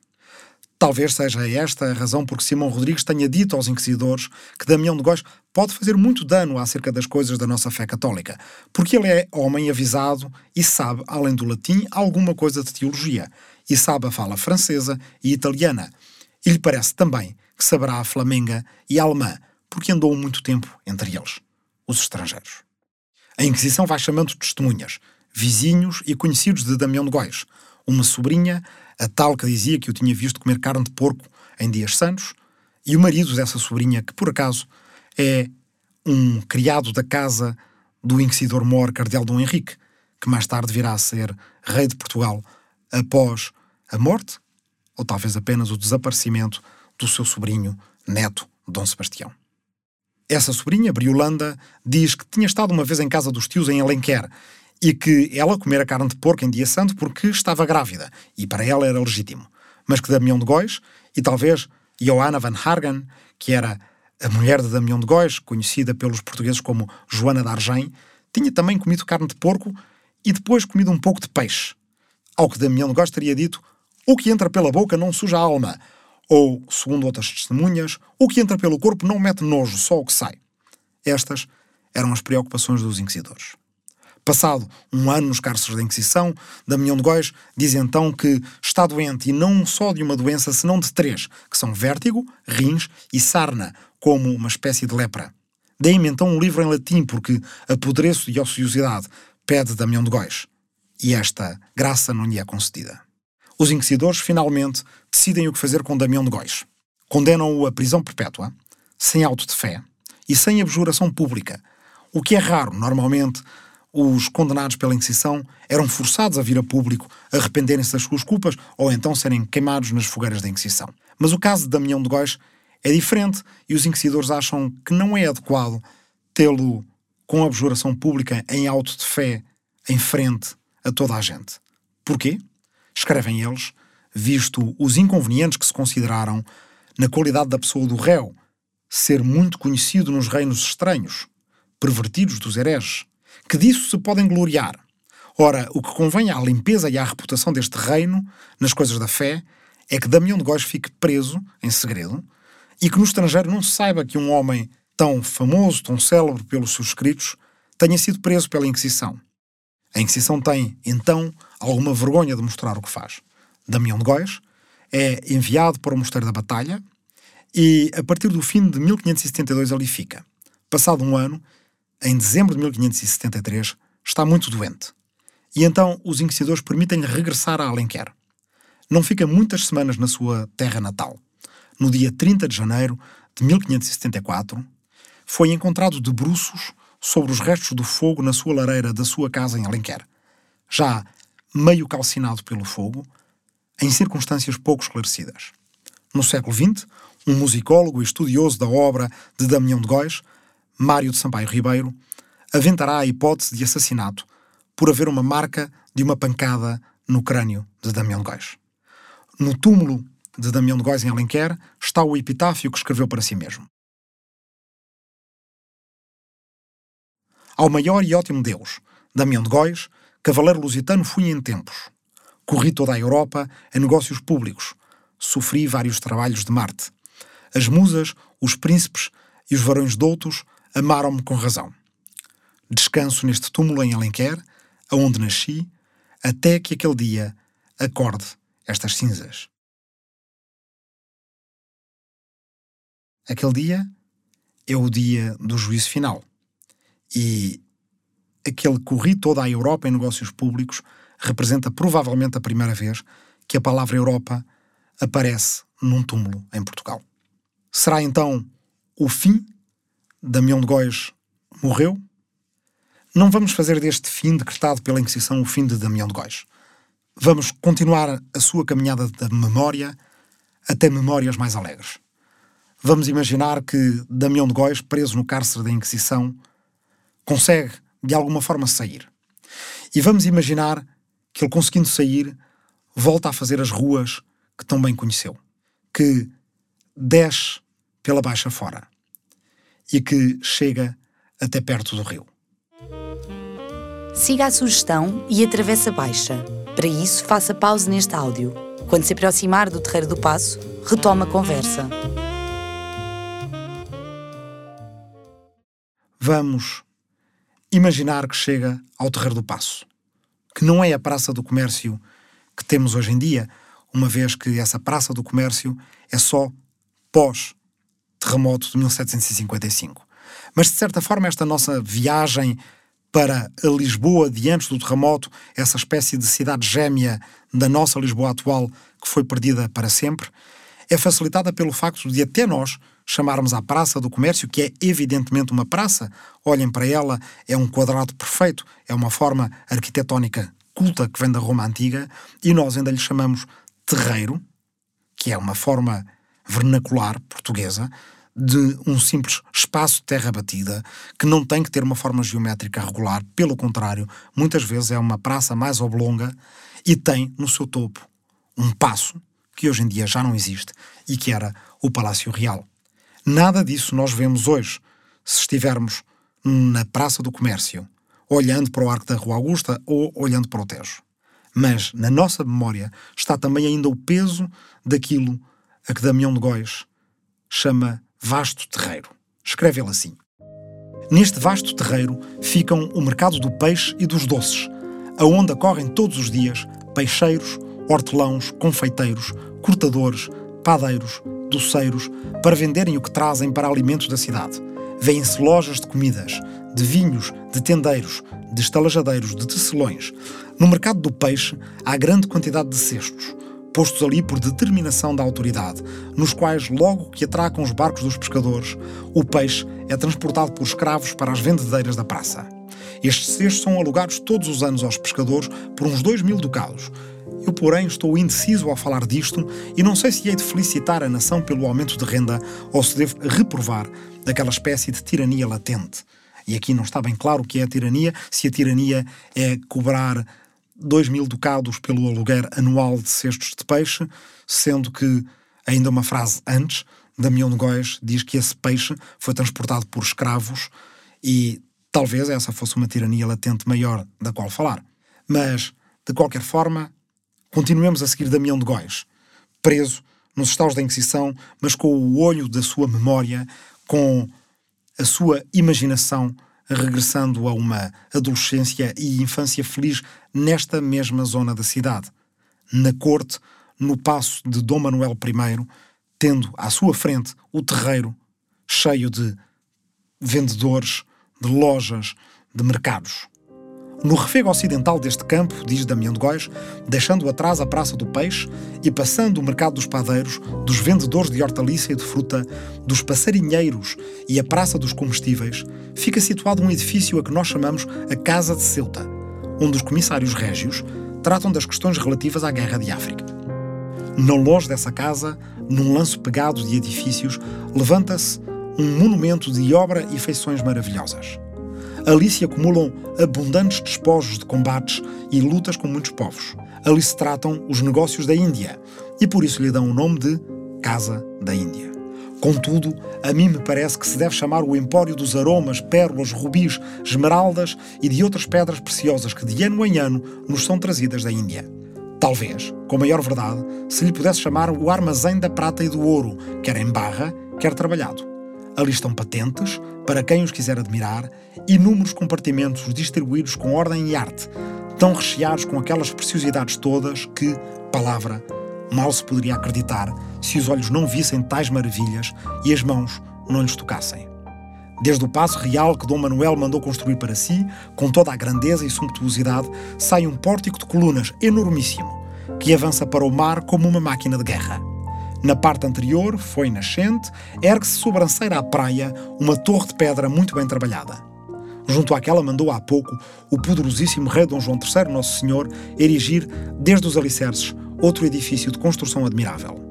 Talvez seja esta a razão por que Simão Rodrigues tenha dito aos inquisidores que Damião de Góis pode fazer muito dano acerca das coisas da nossa fé católica, porque ele é homem avisado e sabe, além do latim, alguma coisa de teologia, e sabe a fala francesa e italiana. E lhe parece também que saberá a flamenga e a alemã, porque andou muito tempo entre eles, os estrangeiros. A Inquisição vai chamando testemunhas, vizinhos e conhecidos de Damião de Góis, uma sobrinha, a tal que dizia que o tinha visto comer carne de porco em dias santos, e o marido dessa sobrinha, que por acaso é um criado da casa do inquisidor mor Cardeal Dom Henrique, que mais tarde virá a ser rei de Portugal após a morte, ou talvez apenas o desaparecimento do seu sobrinho, neto Dom Sebastião. Essa sobrinha, Briolanda, diz que tinha estado uma vez em casa dos tios em Alenquer e que ela comera carne de porco em dia santo porque estava grávida e para ela era legítimo. Mas que Damião de Góis e talvez Johanna van Hargen, que era a mulher de Damião de Góis, conhecida pelos portugueses como Joana de Argem, tinha também comido carne de porco e depois comido um pouco de peixe. Ao que Damião de Góis teria dito: o que entra pela boca não suja a alma. Ou, segundo outras testemunhas, o que entra pelo corpo não mete nojo, só o que sai. Estas eram as preocupações dos inquisidores. Passado um ano nos cárceres da Inquisição, Damião de Góis diz então que está doente e não só de uma doença, senão de três, que são vértigo, rins e sarna, como uma espécie de lepra. Deem-me então um livro em latim, porque apodreço de ociosidade, pede Damião de Góis. E esta graça não lhe é concedida. Os inquisidores finalmente decidem o que fazer com Damião de Góis. Condenam-o à prisão perpétua, sem auto de fé e sem abjuração pública, o que é raro, normalmente os condenados pela Inquisição eram forçados a vir a público, arrependerem-se das suas culpas ou então serem queimados nas fogueiras da Inquisição. Mas o caso de Damião de Góis é diferente e os inquisidores acham que não é adequado tê-lo com abjuração pública em auto de fé em frente a toda a gente. Porquê? Escrevem eles, visto os inconvenientes que se consideraram na qualidade da pessoa do réu, ser muito conhecido nos reinos estranhos, pervertidos dos hereges, que disso se podem gloriar. Ora, o que convém à limpeza e à reputação deste reino, nas coisas da fé, é que Damião de Góis fique preso, em segredo, e que no estrangeiro não se saiba que um homem tão famoso, tão célebre pelos seus escritos, tenha sido preso pela Inquisição. A Inquisição tem, então, alguma vergonha de mostrar o que faz. Damião de Góis é enviado para o Mosteiro da Batalha e, a partir do fim de 1572, ali fica. Passado um ano, em dezembro de 1573, está muito doente. E então os inquisidores permitem-lhe regressar a Alenquer. Não fica muitas semanas na sua terra natal. No dia 30 de janeiro de 1574, foi encontrado de bruços sobre os restos do fogo na sua lareira da sua casa em Alenquer. Já meio calcinado pelo fogo, em circunstâncias pouco esclarecidas. No século XX, um musicólogo e estudioso da obra de Damião de Góis Mário de Sampaio Ribeiro, aventará a hipótese de assassinato por haver uma marca de uma pancada no crânio de Damião de Góis. No túmulo de Damião de Góis em Alenquer está o epitáfio que escreveu para si mesmo. Ao maior e ótimo Deus, Damião de Góis, cavaleiro lusitano fui em tempos. Corri toda a Europa a negócios públicos. Sofri vários trabalhos de Marte. As musas, os príncipes e os varões doutos amaram-me com razão. Descanso neste túmulo em Alenquer, aonde nasci, até que aquele dia acorde estas cinzas. Aquele dia é o dia do juízo final. E aquele corri toda a Europa em negócios públicos representa provavelmente a primeira vez que a palavra Europa aparece num túmulo em Portugal. Será então o fim? Damião de Góis morreu? Não vamos fazer deste fim decretado pela Inquisição o fim de Damião de Góis. Vamos continuar a sua caminhada da memória até memórias mais alegres. Vamos imaginar que Damião de Góis, preso no cárcere da Inquisição, consegue de alguma forma sair. E vamos imaginar que ele, conseguindo sair, volta a fazer as ruas que tão bem conheceu, que desce pela baixa fora e que chega até perto do rio. Siga a sugestão e atravessa a baixa. Para isso, faça pausa neste áudio. Quando se aproximar do Terreiro do Passo, retoma a conversa. Vamos imaginar que chega ao Terreiro do Passo, que não é a Praça do Comércio que temos hoje em dia, uma vez que essa Praça do Comércio é só pós-terremoto de 1755. Mas, de certa forma, esta nossa viagem para a Lisboa de antes do terremoto, essa espécie de cidade gêmea da nossa Lisboa atual que foi perdida para sempre, é facilitada pelo facto de até nós chamarmos a Praça do Comércio, que é evidentemente uma praça, olhem para ela, é um quadrado perfeito, é uma forma arquitetónica culta que vem da Roma Antiga, e nós ainda lhe chamamos terreiro, que é uma forma vernacular portuguesa, de um simples espaço de terra batida que não tem que ter uma forma geométrica regular, pelo contrário, muitas vezes é uma praça mais oblonga e tem no seu topo um passo que hoje em dia já não existe e que era o Palácio Real. Nada disso nós vemos hoje. Se estivermos na Praça do Comércio, olhando para o Arco da Rua Augusta ou olhando para o Tejo. Mas na nossa memória está também ainda o peso daquilo a que Damião de Góis chama vasto terreiro. Escreve ele assim. Neste vasto terreiro ficam o mercado do peixe e dos doces, aonde acorrem todos os dias peixeiros, hortelãos, confeiteiros, cortadores, padeiros, doceiros para venderem o que trazem para alimentos da cidade. Vêem-se lojas de comidas, de vinhos, de tendeiros, de estalajadeiros, de tecelões. No mercado do peixe há grande quantidade de cestos, postos ali por determinação da autoridade, nos quais, logo que atracam os barcos dos pescadores, o peixe é transportado por escravos para as vendedeiras da praça. Estes cestos são alugados todos os anos aos pescadores por uns dois mil ducados, eu, porém, estou indeciso ao falar disto e não sei se hei de felicitar a nação pelo aumento de renda ou se devo reprovar daquela espécie de tirania latente. E aqui não está bem claro o que é a tirania, se a tirania é cobrar dois mil ducados pelo aluguer anual de cestos de peixe, sendo que, ainda uma frase antes, Damião de Góis diz que esse peixe foi transportado por escravos e talvez essa fosse uma tirania latente maior da qual falar. Mas, de qualquer forma, Continuemos a seguir Damião de Góis, preso nos estaus da Inquisição, mas com o olho da sua memória, com a sua imaginação regressando a uma adolescência e infância feliz nesta mesma zona da cidade, na corte, no passo de Dom Manuel I, tendo à sua frente o terreiro cheio de vendedores, de lojas, de mercados. No refego ocidental deste campo, diz Damião de Góis, deixando atrás a Praça do Peixe e passando o mercado dos padeiros, dos vendedores de hortaliça e de fruta, dos passarinheiros e a Praça dos Comestíveis, fica situado um edifício a que nós chamamos a Casa de Ceuta, onde os comissários régios tratam das questões relativas à Guerra de África. Não longe dessa casa, num lanço pegado de edifícios, levanta-se um monumento de obra e feições maravilhosas. Ali se acumulam abundantes despojos de combates e lutas com muitos povos. Ali se tratam os negócios da Índia e por isso lhe dão o nome de Casa da Índia. Contudo, a mim me parece que se deve chamar o empório dos aromas, pérolas, rubis, esmeraldas e de outras pedras preciosas que de ano em ano nos são trazidas da Índia. Talvez, com maior verdade, se lhe pudesse chamar o armazém da prata e do ouro, quer em barra, quer trabalhado. Ali estão patentes, para quem os quiser admirar, inúmeros compartimentos distribuídos com ordem e arte, tão recheados com aquelas preciosidades todas que, palavra, mal se poderia acreditar se os olhos não vissem tais maravilhas e as mãos não lhes tocassem. Desde o passo real que Dom Manuel mandou construir para si, com toda a grandeza e sumptuosidade, sai um pórtico de colunas enormíssimo, que avança para o mar como uma máquina de guerra. Na parte anterior, foi nascente, ergue-se sobranceira à praia uma torre de pedra muito bem trabalhada. Junto àquela mandou há pouco o poderosíssimo rei Dom João III Nosso Senhor erigir, desde os alicerces, outro edifício de construção admirável.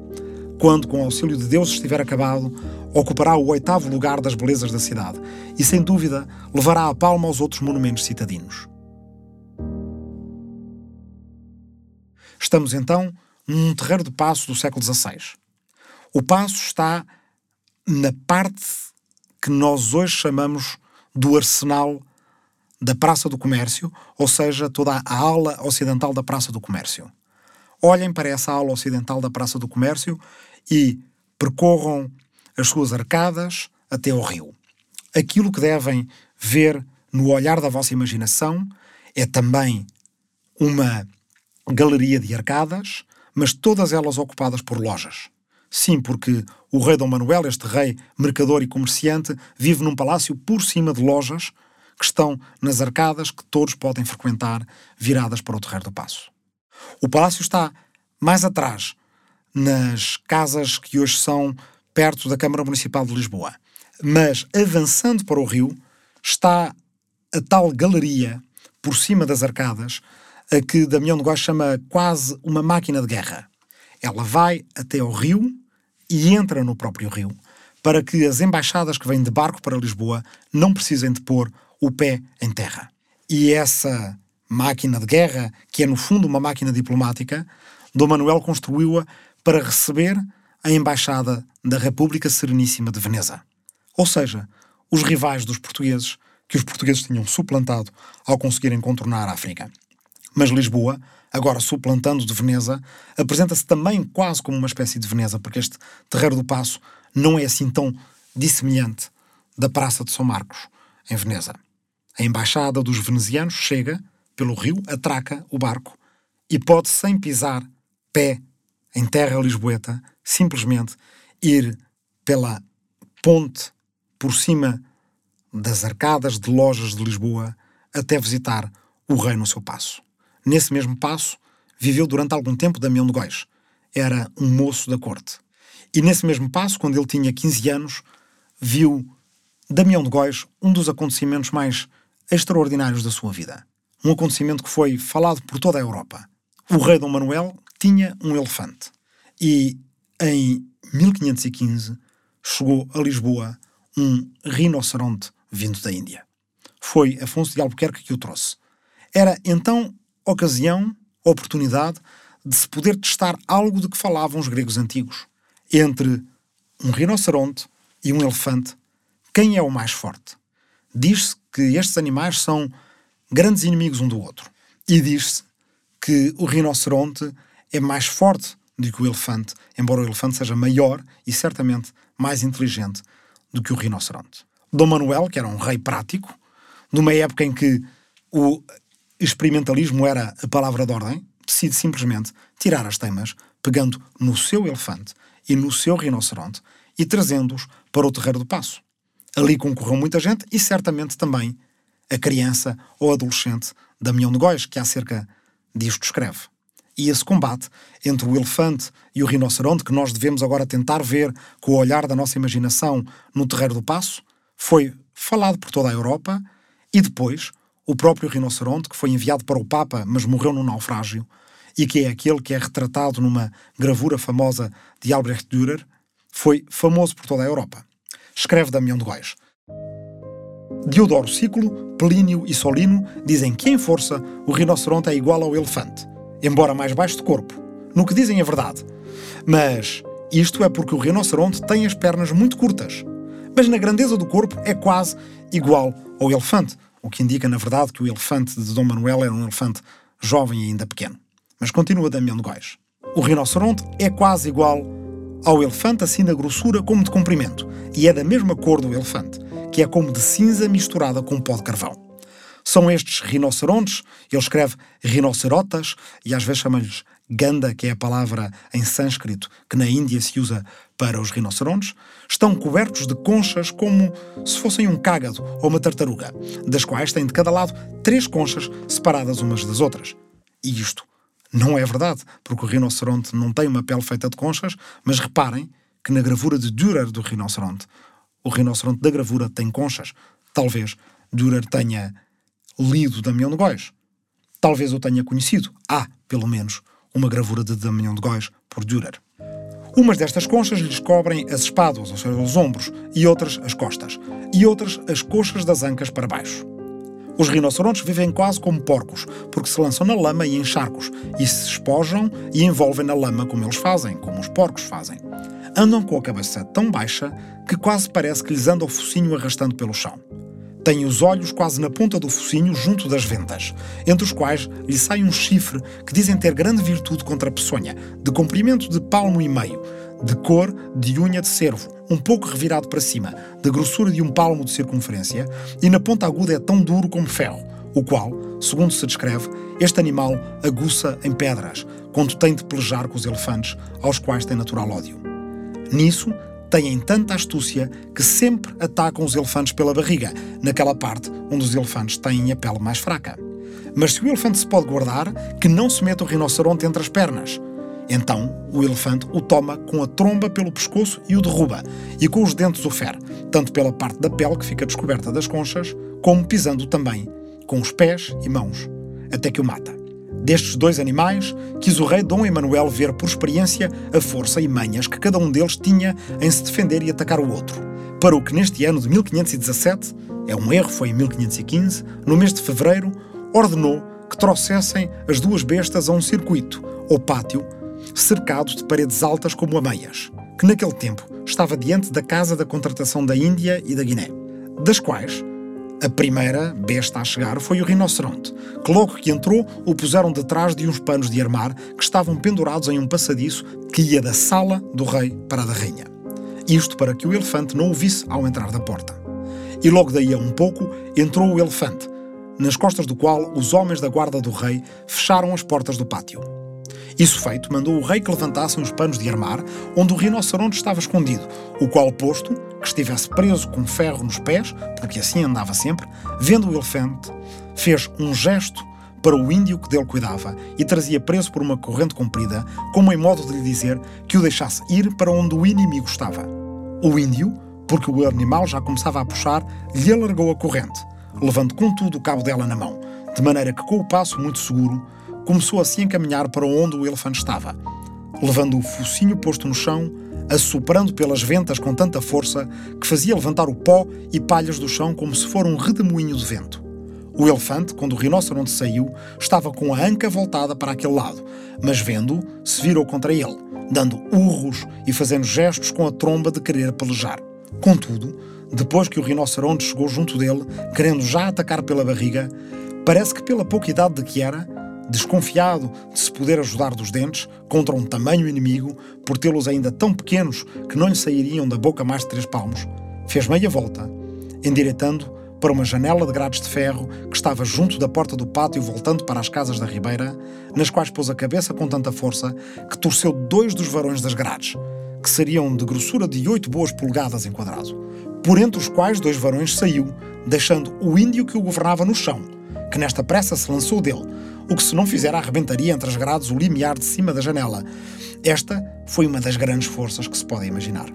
Quando, com o auxílio de Deus, estiver acabado, ocupará o oitavo lugar das belezas da cidade e, sem dúvida, levará a palma aos outros monumentos citadinos. Estamos então num terreiro de passo do século XVI. O passo está na parte que nós hoje chamamos do arsenal da Praça do Comércio, ou seja, toda a ala ocidental da Praça do Comércio. Olhem para essa ala ocidental da Praça do Comércio e percorram as suas arcadas até ao rio. Aquilo que devem ver no olhar da vossa imaginação é também uma galeria de arcadas, mas todas elas ocupadas por lojas. Sim, porque o rei Dom Manuel, este rei mercador e comerciante, vive num palácio por cima de lojas que estão nas arcadas que todos podem frequentar, viradas para o Terreiro do Passo. O palácio está mais atrás, nas casas que hoje são perto da Câmara Municipal de Lisboa. Mas avançando para o rio, está a tal galeria por cima das arcadas, a que Damião de Góis chama quase uma máquina de guerra. Ela vai até ao rio e entra no próprio rio, para que as embaixadas que vêm de barco para Lisboa não precisem de pôr o pé em terra. E essa máquina de guerra, que é no fundo uma máquina diplomática, Dom Manuel construiu-a para receber a embaixada da República Sereníssima de Veneza. Ou seja, os rivais dos portugueses, que os portugueses tinham suplantado ao conseguirem contornar a África. Mas Lisboa, agora suplantando de Veneza, apresenta-se também quase como uma espécie de Veneza, porque este Terreiro do Passo não é assim tão dissemelhante da Praça de São Marcos, em Veneza. A embaixada dos venezianos chega pelo rio, atraca o barco e pode, sem pisar pé em terra lisboeta, simplesmente ir pela ponte por cima das arcadas de lojas de Lisboa até visitar o rei no seu passo. Nesse mesmo passo, viveu durante algum tempo Damião de Góis. Era um moço da corte. E nesse mesmo passo, quando ele tinha 15 anos, viu Damião de Góis um dos acontecimentos mais extraordinários da sua vida. Um acontecimento que foi falado por toda a Europa. O rei Dom Manuel tinha um elefante. E em 1515 chegou a Lisboa um rinoceronte vindo da Índia. Foi Afonso de Albuquerque que o trouxe. Era então ocasião, oportunidade de se poder testar algo de que falavam os gregos antigos. Entre um rinoceronte e um elefante, quem é o mais forte? Diz-se que estes animais são grandes inimigos um do outro. E diz-se que o rinoceronte é mais forte do que o elefante, embora o elefante seja maior e certamente mais inteligente do que o rinoceronte. Dom Manuel, que era um rei prático, numa época em que o experimentalismo era a palavra de ordem, decide simplesmente tirar as temas, pegando no seu elefante e no seu rinoceronte e trazendo-os para o terreiro do passo. Ali concorreu muita gente e certamente também a criança ou adolescente Damião de Góis, que acerca disto escreve. E esse combate entre o elefante e o rinoceronte, que nós devemos agora tentar ver com o olhar da nossa imaginação no terreiro do passo, foi falado por toda a Europa e depois o próprio rinoceronte, que foi enviado para o Papa, mas morreu num naufrágio, e que é aquele que é retratado numa gravura famosa de Albrecht Dürer, foi famoso por toda a Europa. Escreve Damião de Góis. Diodoro Ciclo, Plínio e Solino dizem que em força o rinoceronte é igual ao elefante embora mais baixo de corpo. No que dizem a verdade. Mas isto é porque o rinoceronte tem as pernas muito curtas. Mas na grandeza do corpo é quase igual ao elefante, o que indica, na verdade, que o elefante de Dom Manuel era um elefante jovem e ainda pequeno. Mas continua Damião de Góis. O rinoceronte é quase igual ao elefante, assim na grossura como de comprimento, e é da mesma cor do elefante, que é como de cinza misturada com pó de carvão. São estes rinocerontes, ele escreve rinocerotas e às vezes chama-lhes ganda, que é a palavra em sânscrito que na Índia se usa para os rinocerontes, estão cobertos de conchas como se fossem um cágado ou uma tartaruga, das quais têm de cada lado três conchas separadas umas das outras. E isto Não é verdade, porque o rinoceronte não tem uma pele feita de conchas, mas reparem que na gravura de Dürer do rinoceronte, o rinoceronte da gravura tem conchas. Talvez Dürer tenha lido Damião de Góis. Talvez o tenha conhecido. Há, pelo menos, uma gravura de Damião de Góis por Dürer. Umas destas conchas lhes cobrem as espáduas, ou seja, os ombros, e outras as costas, e outras as coxas das ancas para baixo. Os rinocerontes vivem quase como porcos, porque se lançam na lama e em charcos, e se espojam e envolvem na lama como eles fazem, como os porcos fazem. Andam com a cabeça tão baixa que quase parece que lhes anda o focinho arrastando pelo chão. Têm os olhos quase na ponta do focinho, junto das ventas, entre os quais lhe sai um chifre que dizem ter grande virtude contra a peçonha, de comprimento de palmo e meio, de cor de unha de cervo, um pouco revirado para cima, de grossura de um palmo de circunferência, e na ponta aguda é tão duro como ferro, o qual, segundo se descreve, este animal aguça em pedras, quando tem de pelejar com os elefantes, aos quais tem natural ódio. Nisso, têm tanta astúcia que sempre atacam os elefantes pela barriga, naquela parte onde os elefantes têm a pele mais fraca. Mas se o elefante se pode guardar, que não se meta o rinoceronte entre as pernas. Então, o elefante o toma com a tromba pelo pescoço e o derruba, e com os dentes o fere, tanto pela parte da pele que fica descoberta das conchas, como pisando também, com os pés e mãos, até que o mata. Destes dois animais, quis o rei Dom Emanuel ver por experiência a força e manhas que cada um deles tinha em se defender e atacar o outro. Para o que neste ano de 1517, é um erro, foi em 1515, no mês de fevereiro, ordenou que trouxessem as duas bestas a um circuito, ou pátio, cercado de paredes altas como ameias, que naquele tempo estava diante da casa da contratação da Índia e da Guiné, das quais a primeira besta a chegar foi o rinoceronte, que logo que entrou o puseram detrás de uns panos de armar que estavam pendurados em um passadiço que ia da sala do rei para a da rainha. Isto para que o elefante não o visse ao entrar da porta. E logo daí a um pouco entrou o elefante, nas costas do qual os homens da guarda do rei fecharam as portas do pátio. Isso feito, mandou o rei que levantassem os panos de armar, onde o rinoceronte estava escondido, o qual, posto que estivesse preso com ferro nos pés, porque assim andava sempre, vendo o elefante, fez um gesto para o índio que dele cuidava e trazia preso por uma corrente comprida, como em modo de lhe dizer que o deixasse ir para onde o inimigo estava. O índio, porque o animal já começava a puxar, lhe alargou a corrente, levando contudo o cabo dela na mão, de maneira que, com o passo muito seguro, começou assim a caminhar para onde o elefante estava, levando o focinho posto no chão, assoprando pelas ventas com tanta força que fazia levantar o pó e palhas do chão como se for um redemoinho de vento. O elefante, quando o rinoceronte saiu, estava com a anca voltada para aquele lado, mas vendo, se virou contra ele, dando urros e fazendo gestos com a tromba de querer pelejar. Contudo, depois que o rinoceronte chegou junto dele, querendo já atacar pela barriga, parece que pela pouca idade de que era, desconfiado de se poder ajudar dos dentes contra um tamanho inimigo, por tê-los ainda tão pequenos que não lhe sairiam da boca mais de três palmos, fez meia volta, endireitando para uma janela de grades de ferro que estava junto da porta do pátio voltando para as casas da ribeira, nas quais pôs a cabeça com tanta força que torceu dois dos varões das grades, que seriam de grossura de oito boas polegadas em quadrado, por entre os quais dois varões saiu, deixando o índio que o governava no chão, que nesta pressa se lançou dele, o que se não fizer arrebentaria entre as grades o limiar de cima da janela. Esta foi uma das grandes forças que se pode imaginar.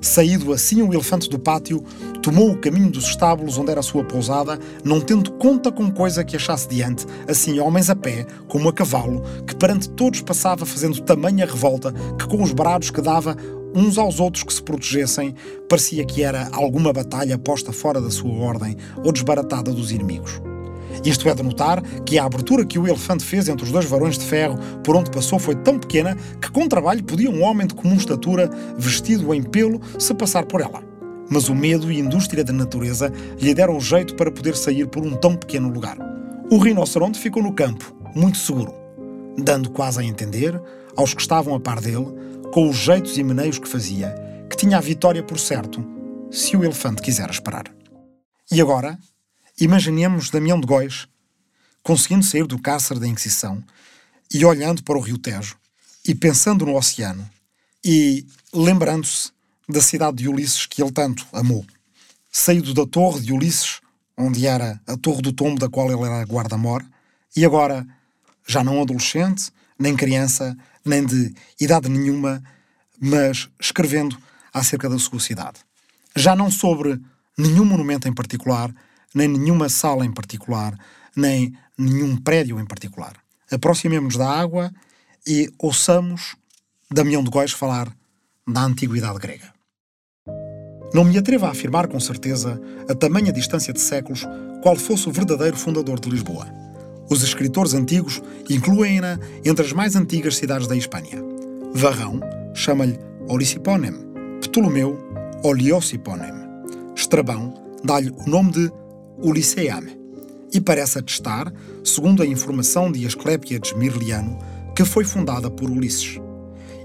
Saído assim o elefante do pátio, tomou o caminho dos estábulos onde era a sua pousada, não tendo conta com coisa que achasse diante, assim homens a pé, como a cavalo, que perante todos passava fazendo tamanha revolta que com os brados que dava uns aos outros que se protegessem, parecia que era alguma batalha posta fora da sua ordem ou desbaratada dos inimigos. Isto é de notar que a abertura que o elefante fez entre os dois varões de ferro por onde passou foi tão pequena que com trabalho podia um homem de comum estatura, vestido em pelo, se passar por ela. Mas o medo e a indústria da natureza lhe deram o jeito para poder sair por um tão pequeno lugar. O rinoceronte ficou no campo, muito seguro, dando quase a entender, aos que estavam a par dele, com os jeitos e meneios que fazia, que tinha a vitória por certo, se o elefante quisera esperar. E agora, Imaginemos Damião de Góis conseguindo sair do cárcere da Inquisição e olhando para o Rio Tejo e pensando no oceano e lembrando-se da cidade de Ulisses que ele tanto amou. Saído da torre de Ulisses, onde era a torre do tombo da qual ele era guarda-mor, e agora, já não adolescente, nem criança, nem de idade nenhuma, mas escrevendo acerca da sua cidade. Já não sobre nenhum monumento em particular, nem nenhuma sala em particular, nem nenhum prédio em particular. Aproximemos-nos da água e ouçamos Damião de Góis falar da antiguidade grega. Não me atrevo a afirmar com certeza, a tamanha distância de séculos, qual fosse o verdadeiro fundador de Lisboa. Os escritores antigos incluem-na entre as mais antigas cidades da Espanha. Varrão chama-lhe Oliciponem, Ptolomeu Oliociponem. Estrabão dá-lhe o nome de Uliceame e parece atestar, segundo a informação de Asclépiodes Mirliano, que foi fundada por Ulisses.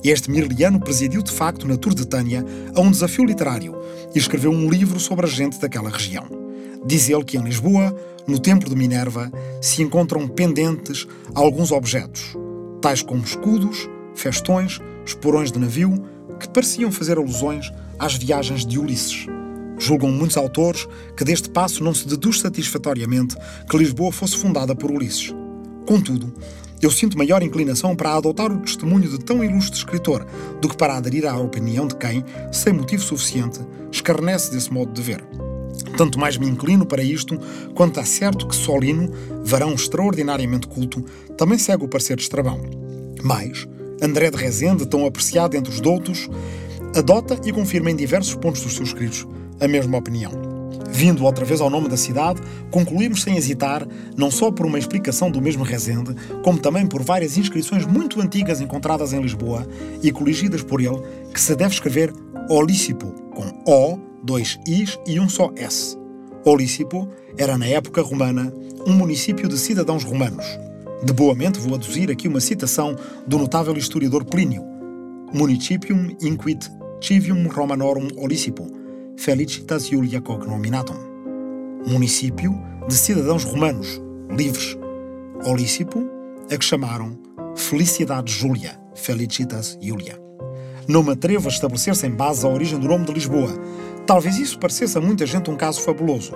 Este Mirliano presidiu de facto na Turdetânia a um desafio literário e escreveu um livro sobre a gente daquela região. Diz ele que em Lisboa, no Templo de Minerva, se encontram pendentes alguns objetos, tais como escudos, festões, esporões de navio, que pareciam fazer alusões às viagens de Ulisses. Julgam muitos autores que deste passo não se deduz satisfatoriamente que Lisboa fosse fundada por Ulisses. Contudo, eu sinto maior inclinação para adotar o testemunho de tão ilustre escritor do que para aderir à opinião de quem, sem motivo suficiente, escarnece desse modo de ver. Tanto mais me inclino para isto, quanto é certo que Solino, varão extraordinariamente culto, também segue o parecer de Estrabão. Mais, André de Rezende, tão apreciado entre os doutos, adota e confirma em diversos pontos dos seus escritos a mesma opinião. Vindo outra vez ao nome da cidade, concluímos sem hesitar, não só por uma explicação do mesmo Rezende, como também por várias inscrições muito antigas encontradas em Lisboa e coligidas por ele, que se deve escrever Olícipo, com O, dois Is e um só S. Olícipo era, na época romana, um município de cidadãos romanos. De boamente vou aduzir aqui uma citação do notável historiador Plínio. Municipium inquit civium Romanorum Olícipo, Felicitas Iulia Cognominatum. Município de cidadãos romanos, livres. Olícipo, a que chamaram Felicidade Júlia, Felicitas Iulia. Não me atrevo a estabelecer sem base a origem do nome de Lisboa. Talvez isso parecesse a muita gente um caso fabuloso.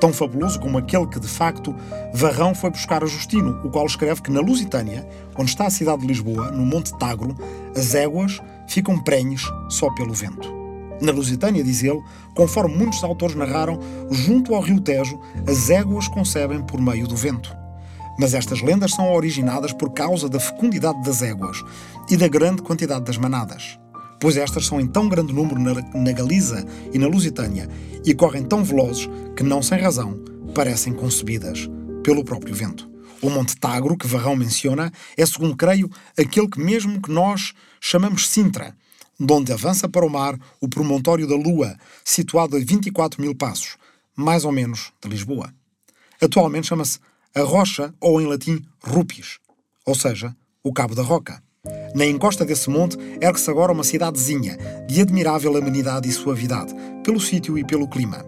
Tão fabuloso como aquele que, de facto, Varrão foi buscar a Justino, o qual escreve que na Lusitânia, onde está a cidade de Lisboa, no Monte Tagro, as éguas ficam prenhes só pelo vento. Na Lusitânia, diz ele, conforme muitos autores narraram, junto ao rio Tejo, as éguas concebem por meio do vento. Mas estas lendas são originadas por causa da fecundidade das éguas e da grande quantidade das manadas. Pois estas são em tão grande número na, na Galiza e na Lusitânia e correm tão velozes que, não sem razão, parecem concebidas pelo próprio vento. O Monte Tagro, que Varrão menciona, é, segundo creio, aquele que mesmo que nós chamamos Sintra, de onde avança para o mar o promontório da Lua, situado a 24 mil passos, mais ou menos de Lisboa. Atualmente chama-se a Rocha, ou em latim, Rupis, ou seja, o Cabo da Roca. Na encosta desse monte ergue-se agora uma cidadezinha de admirável amenidade e suavidade, pelo sítio e pelo clima.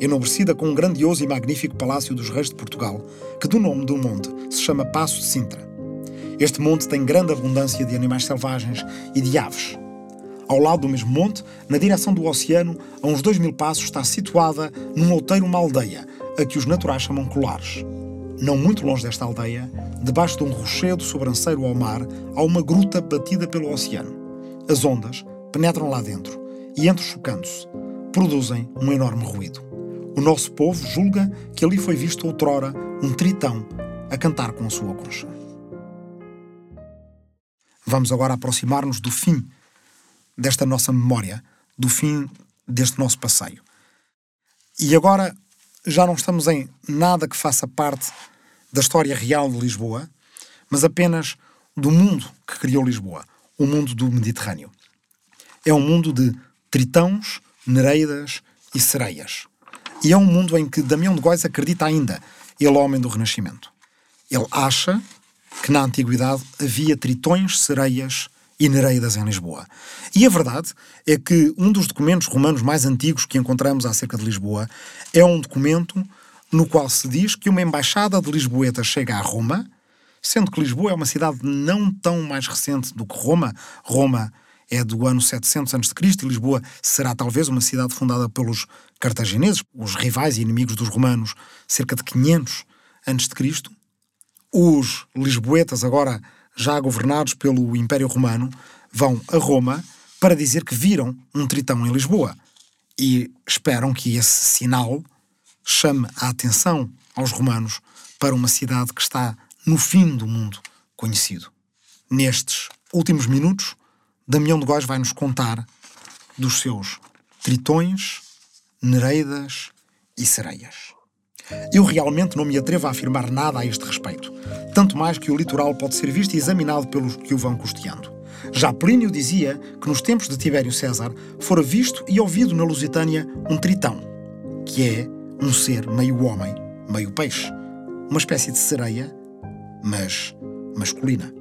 Enobrecida com um grandioso e magnífico palácio dos reis de Portugal, que do nome do monte se chama Passo de Sintra. Este monte tem grande abundância de animais selvagens e de aves. Ao lado do mesmo monte, na direção do oceano, a uns dois mil passos, está situada num outeiro uma aldeia, a que os naturais chamam Colares. Não muito longe desta aldeia, debaixo de um rochedo sobranceiro ao mar, há uma gruta batida pelo oceano. As ondas penetram lá dentro e, entrechocando-se, produzem um enorme ruído. O nosso povo julga que ali foi visto outrora um tritão a cantar com a sua concha. Vamos agora aproximar-nos do fim desta nossa memória, do fim deste nosso passeio. E agora já não estamos em nada que faça parte da história real de Lisboa, mas apenas do mundo que criou Lisboa, o mundo do Mediterrâneo. É um mundo de tritãos, nereidas e sereias. E é um mundo em que Damião de Góis acredita ainda, ele homem do Renascimento. Ele acha que na Antiguidade havia tritões, sereias e Nereidas em Lisboa. E a verdade é que um dos documentos romanos mais antigos que encontramos acerca de Lisboa é um documento no qual se diz que uma embaixada de Lisboeta chega a Roma, sendo que Lisboa é uma cidade não tão mais recente do que Roma. Roma é do ano 700 a.C. e Lisboa será talvez uma cidade fundada pelos cartagineses, os rivais e inimigos dos romanos, cerca de 500 a.C. Os lisboetas agora já governados pelo Império Romano, vão a Roma para dizer que viram um tritão em Lisboa e esperam que esse sinal chame a atenção aos romanos para uma cidade que está no fim do mundo conhecido. Nestes últimos minutos, Damião de Góis vai nos contar dos seus tritões, nereidas e sereias. Eu realmente não me atrevo a afirmar nada a este respeito, tanto mais que o litoral pode ser visto e examinado pelos que o vão custeando. Já Plínio dizia que nos tempos de Tibério César fora visto e ouvido na Lusitânia um tritão, que é um ser meio homem, meio peixe, uma espécie de sereia, mas masculina.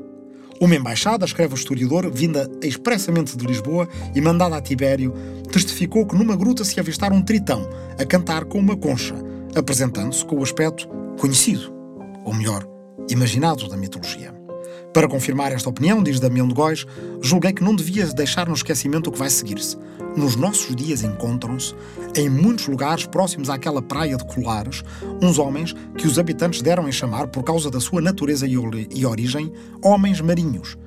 Uma embaixada, escreve o historiador, vinda expressamente de Lisboa e mandada a Tibério, testificou que numa gruta se avistara um tritão a cantar com uma concha, apresentando-se com o aspecto conhecido, ou melhor, imaginado da mitologia. Para confirmar esta opinião, diz Damião de Góis, julguei que não devia deixar no esquecimento o que vai seguir-se. Nos nossos dias encontram-se, em muitos lugares próximos àquela praia de Colares, uns homens que os habitantes deram em chamar, por causa da sua natureza e origem, homens marinhos,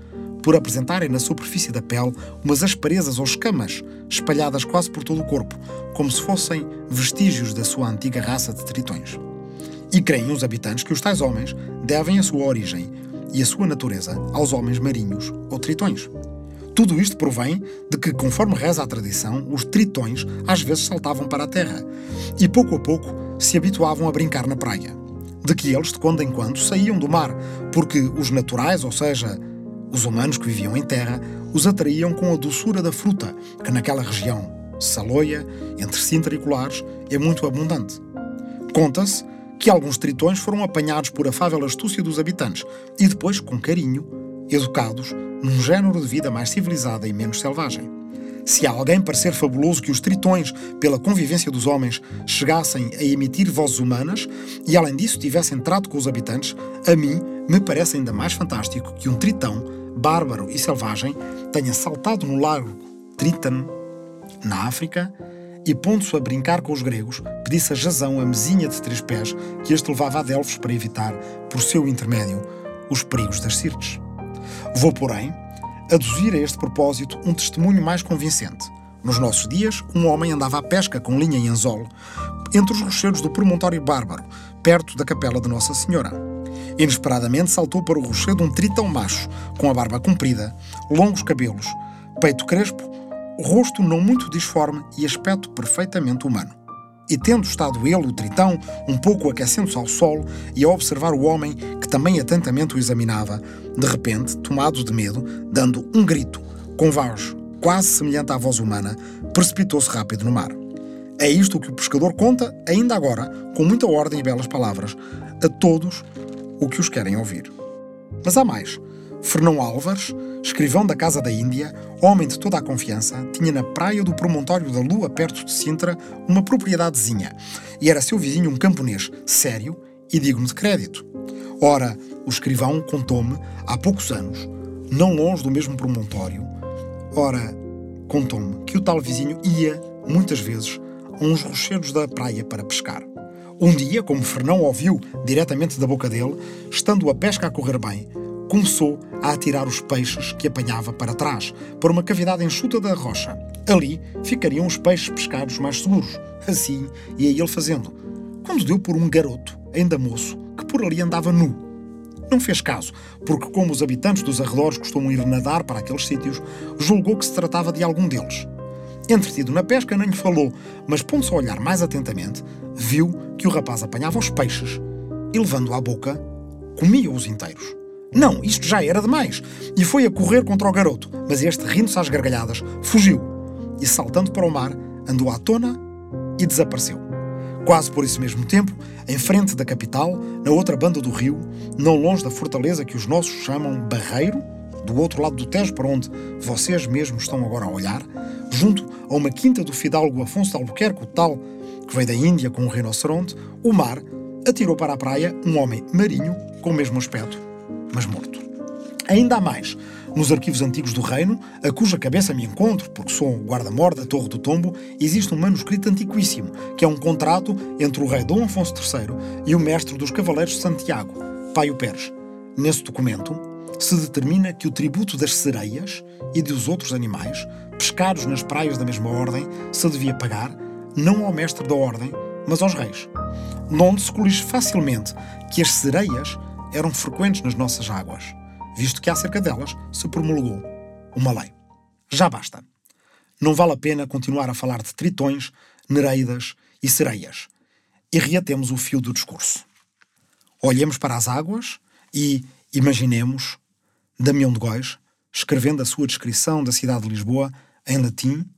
por apresentarem na superfície da pele umas asperezas ou escamas espalhadas quase por todo o corpo, como se fossem vestígios da sua antiga raça de tritões. E creem os habitantes que os tais homens devem a sua origem e a sua natureza aos homens marinhos ou tritões. Tudo isto provém de que, conforme reza a tradição, os tritões às vezes saltavam para a terra e pouco a pouco se habituavam a brincar na praia. De que eles, de quando em quando, saíam do mar, porque os naturais, ou seja, os humanos que viviam em terra, os atraíam com a doçura da fruta, que naquela região, Saloia, entre Sintra e Colares, é muito abundante. Conta-se que alguns tritões foram apanhados por afável astúcia dos habitantes e depois, com carinho, educados num género de vida mais civilizada e menos selvagem. Se a alguém parecer fabuloso que os tritões, pela convivência dos homens, chegassem a emitir vozes humanas e, além disso, tivessem trato com os habitantes, a mim me parece ainda mais fantástico que um tritão, bárbaro e selvagem, tenha saltado no lago Triton, na África, e pondo-se a brincar com os gregos, pedisse a Jazão a mesinha de três pés que este levava a Delfos para evitar, por seu intermédio, os perigos das Sirtes. Vou, porém, aduzir a este propósito um testemunho mais convincente. Nos nossos dias, um homem andava à pesca com linha e anzol entre os rochedos do promontório bárbaro, perto da capela de Nossa Senhora. Inesperadamente saltou para o rochedo um tritão macho, com a barba comprida, longos cabelos, peito crespo rosto não muito disforme e aspecto perfeitamente humano. E tendo estado ele, o tritão, um pouco aquecendo-se ao sol e a observar o homem que também atentamente o examinava, de repente, tomado de medo, dando um grito, com voz quase semelhante à voz humana, precipitou-se rápido no mar. É isto que o pescador conta, ainda agora, com muita ordem e belas palavras, a todos o que os querem ouvir. Mas há mais. Fernão Álvares, escrivão da Casa da Índia, homem de toda a confiança, tinha na praia do promontório da Lua, perto de Sintra, uma propriedadezinha, e era seu vizinho um camponês sério e digno de crédito. Ora, o escrivão contou-me, há poucos anos, não longe do mesmo promontório, ora, contou-me que o tal vizinho ia, muitas vezes, a uns rochedos da praia para pescar. Um dia, como Fernão ouviu diretamente da boca dele, estando a pesca a correr bem, começou a atirar os peixes que apanhava para trás, por uma cavidade enxuta da rocha. Ali ficariam os peixes pescados mais seguros. Assim ia ele fazendo, quando deu por um garoto, ainda moço, que por ali andava nu. Não fez caso, porque, como os habitantes dos arredores costumam ir nadar para aqueles sítios, julgou que se tratava de algum deles. Entretido na pesca, nem lhe falou, mas pondo-se a olhar mais atentamente, viu que o rapaz apanhava os peixes e, levando-o à boca, comia-os inteiros. Não, isto já era demais. E foi a correr contra o garoto, mas este, rindo-se às gargalhadas, fugiu e, saltando para o mar, andou à tona e desapareceu. Quase por esse mesmo tempo, em frente da capital, na outra banda do rio, não longe da fortaleza que os nossos chamam Barreiro, do outro lado do Tejo, para onde vocês mesmos estão agora a olhar, junto a uma quinta do fidalgo Afonso de Albuquerque, o tal que veio da Índia com um rinoceronte, o mar atirou para a praia um homem marinho com o mesmo aspecto mas morto. Ainda há mais. Nos arquivos antigos do reino, a cuja cabeça me encontro, porque sou guarda-mor da Torre do Tombo, existe um manuscrito antiquíssimo, que é um contrato entre o rei Dom Afonso III e o mestre dos Cavaleiros de Santiago, Paio Pérez. Nesse documento, se determina que o tributo das sereias e dos outros animais, pescados nas praias da mesma ordem, se devia pagar não ao mestre da ordem, mas aos reis. Onde se colige facilmente que as sereias eram frequentes nas nossas águas, visto que acerca delas se promulgou uma lei. Já basta. Não vale a pena continuar a falar de tritões, nereidas e sereias. E reatemos o fio do discurso. Olhemos para as águas e imaginemos Damião de Góis escrevendo a sua descrição da cidade de Lisboa em latim,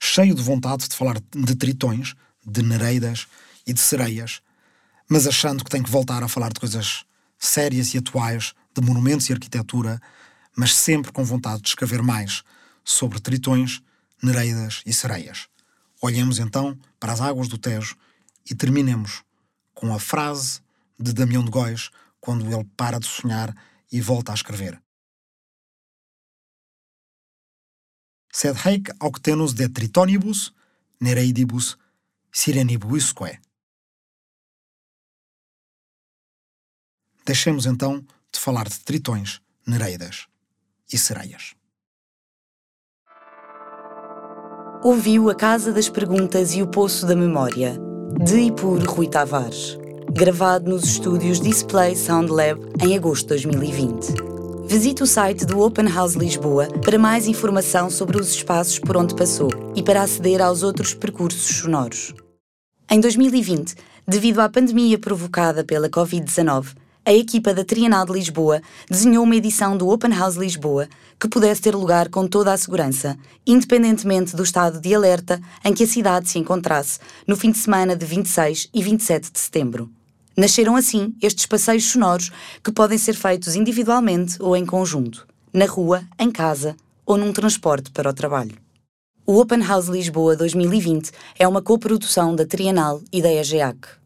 cheio de vontade de falar de tritões, de nereidas e de sereias, mas achando que tem que voltar a falar de coisas sérias e atuais, de monumentos e arquitetura, mas sempre com vontade de escrever mais sobre tritões, nereidas e sereias. Olhemos então para as águas do Tejo e terminemos com a frase de Damião de Góis quando ele para de sonhar e volta a escrever. Sed haec octenus de tritonibus nereidibus sirenibusque. Deixemos então de falar de tritões, nereidas e sereias. Ouviu A Casa das Perguntas e o Poço da Memória, de e por Rui Tavares, gravado nos estúdios Display Sound Lab em agosto de 2020. Visite o site do Open House Lisboa para mais informação sobre os espaços por onde passou e para aceder aos outros percursos sonoros. Em 2020, devido à pandemia provocada pela Covid-19, a equipa da Trienal de Lisboa desenhou uma edição do Open House Lisboa que pudesse ter lugar com toda a segurança, independentemente do estado de alerta em que a cidade se encontrasse no fim de semana de 26 e 27 de setembro. Nasceram assim estes passeios sonoros que podem ser feitos individualmente ou em conjunto, na rua, em casa ou num transporte para o trabalho. O Open House Lisboa 2020 é uma coprodução da Trienal e da EGEAC.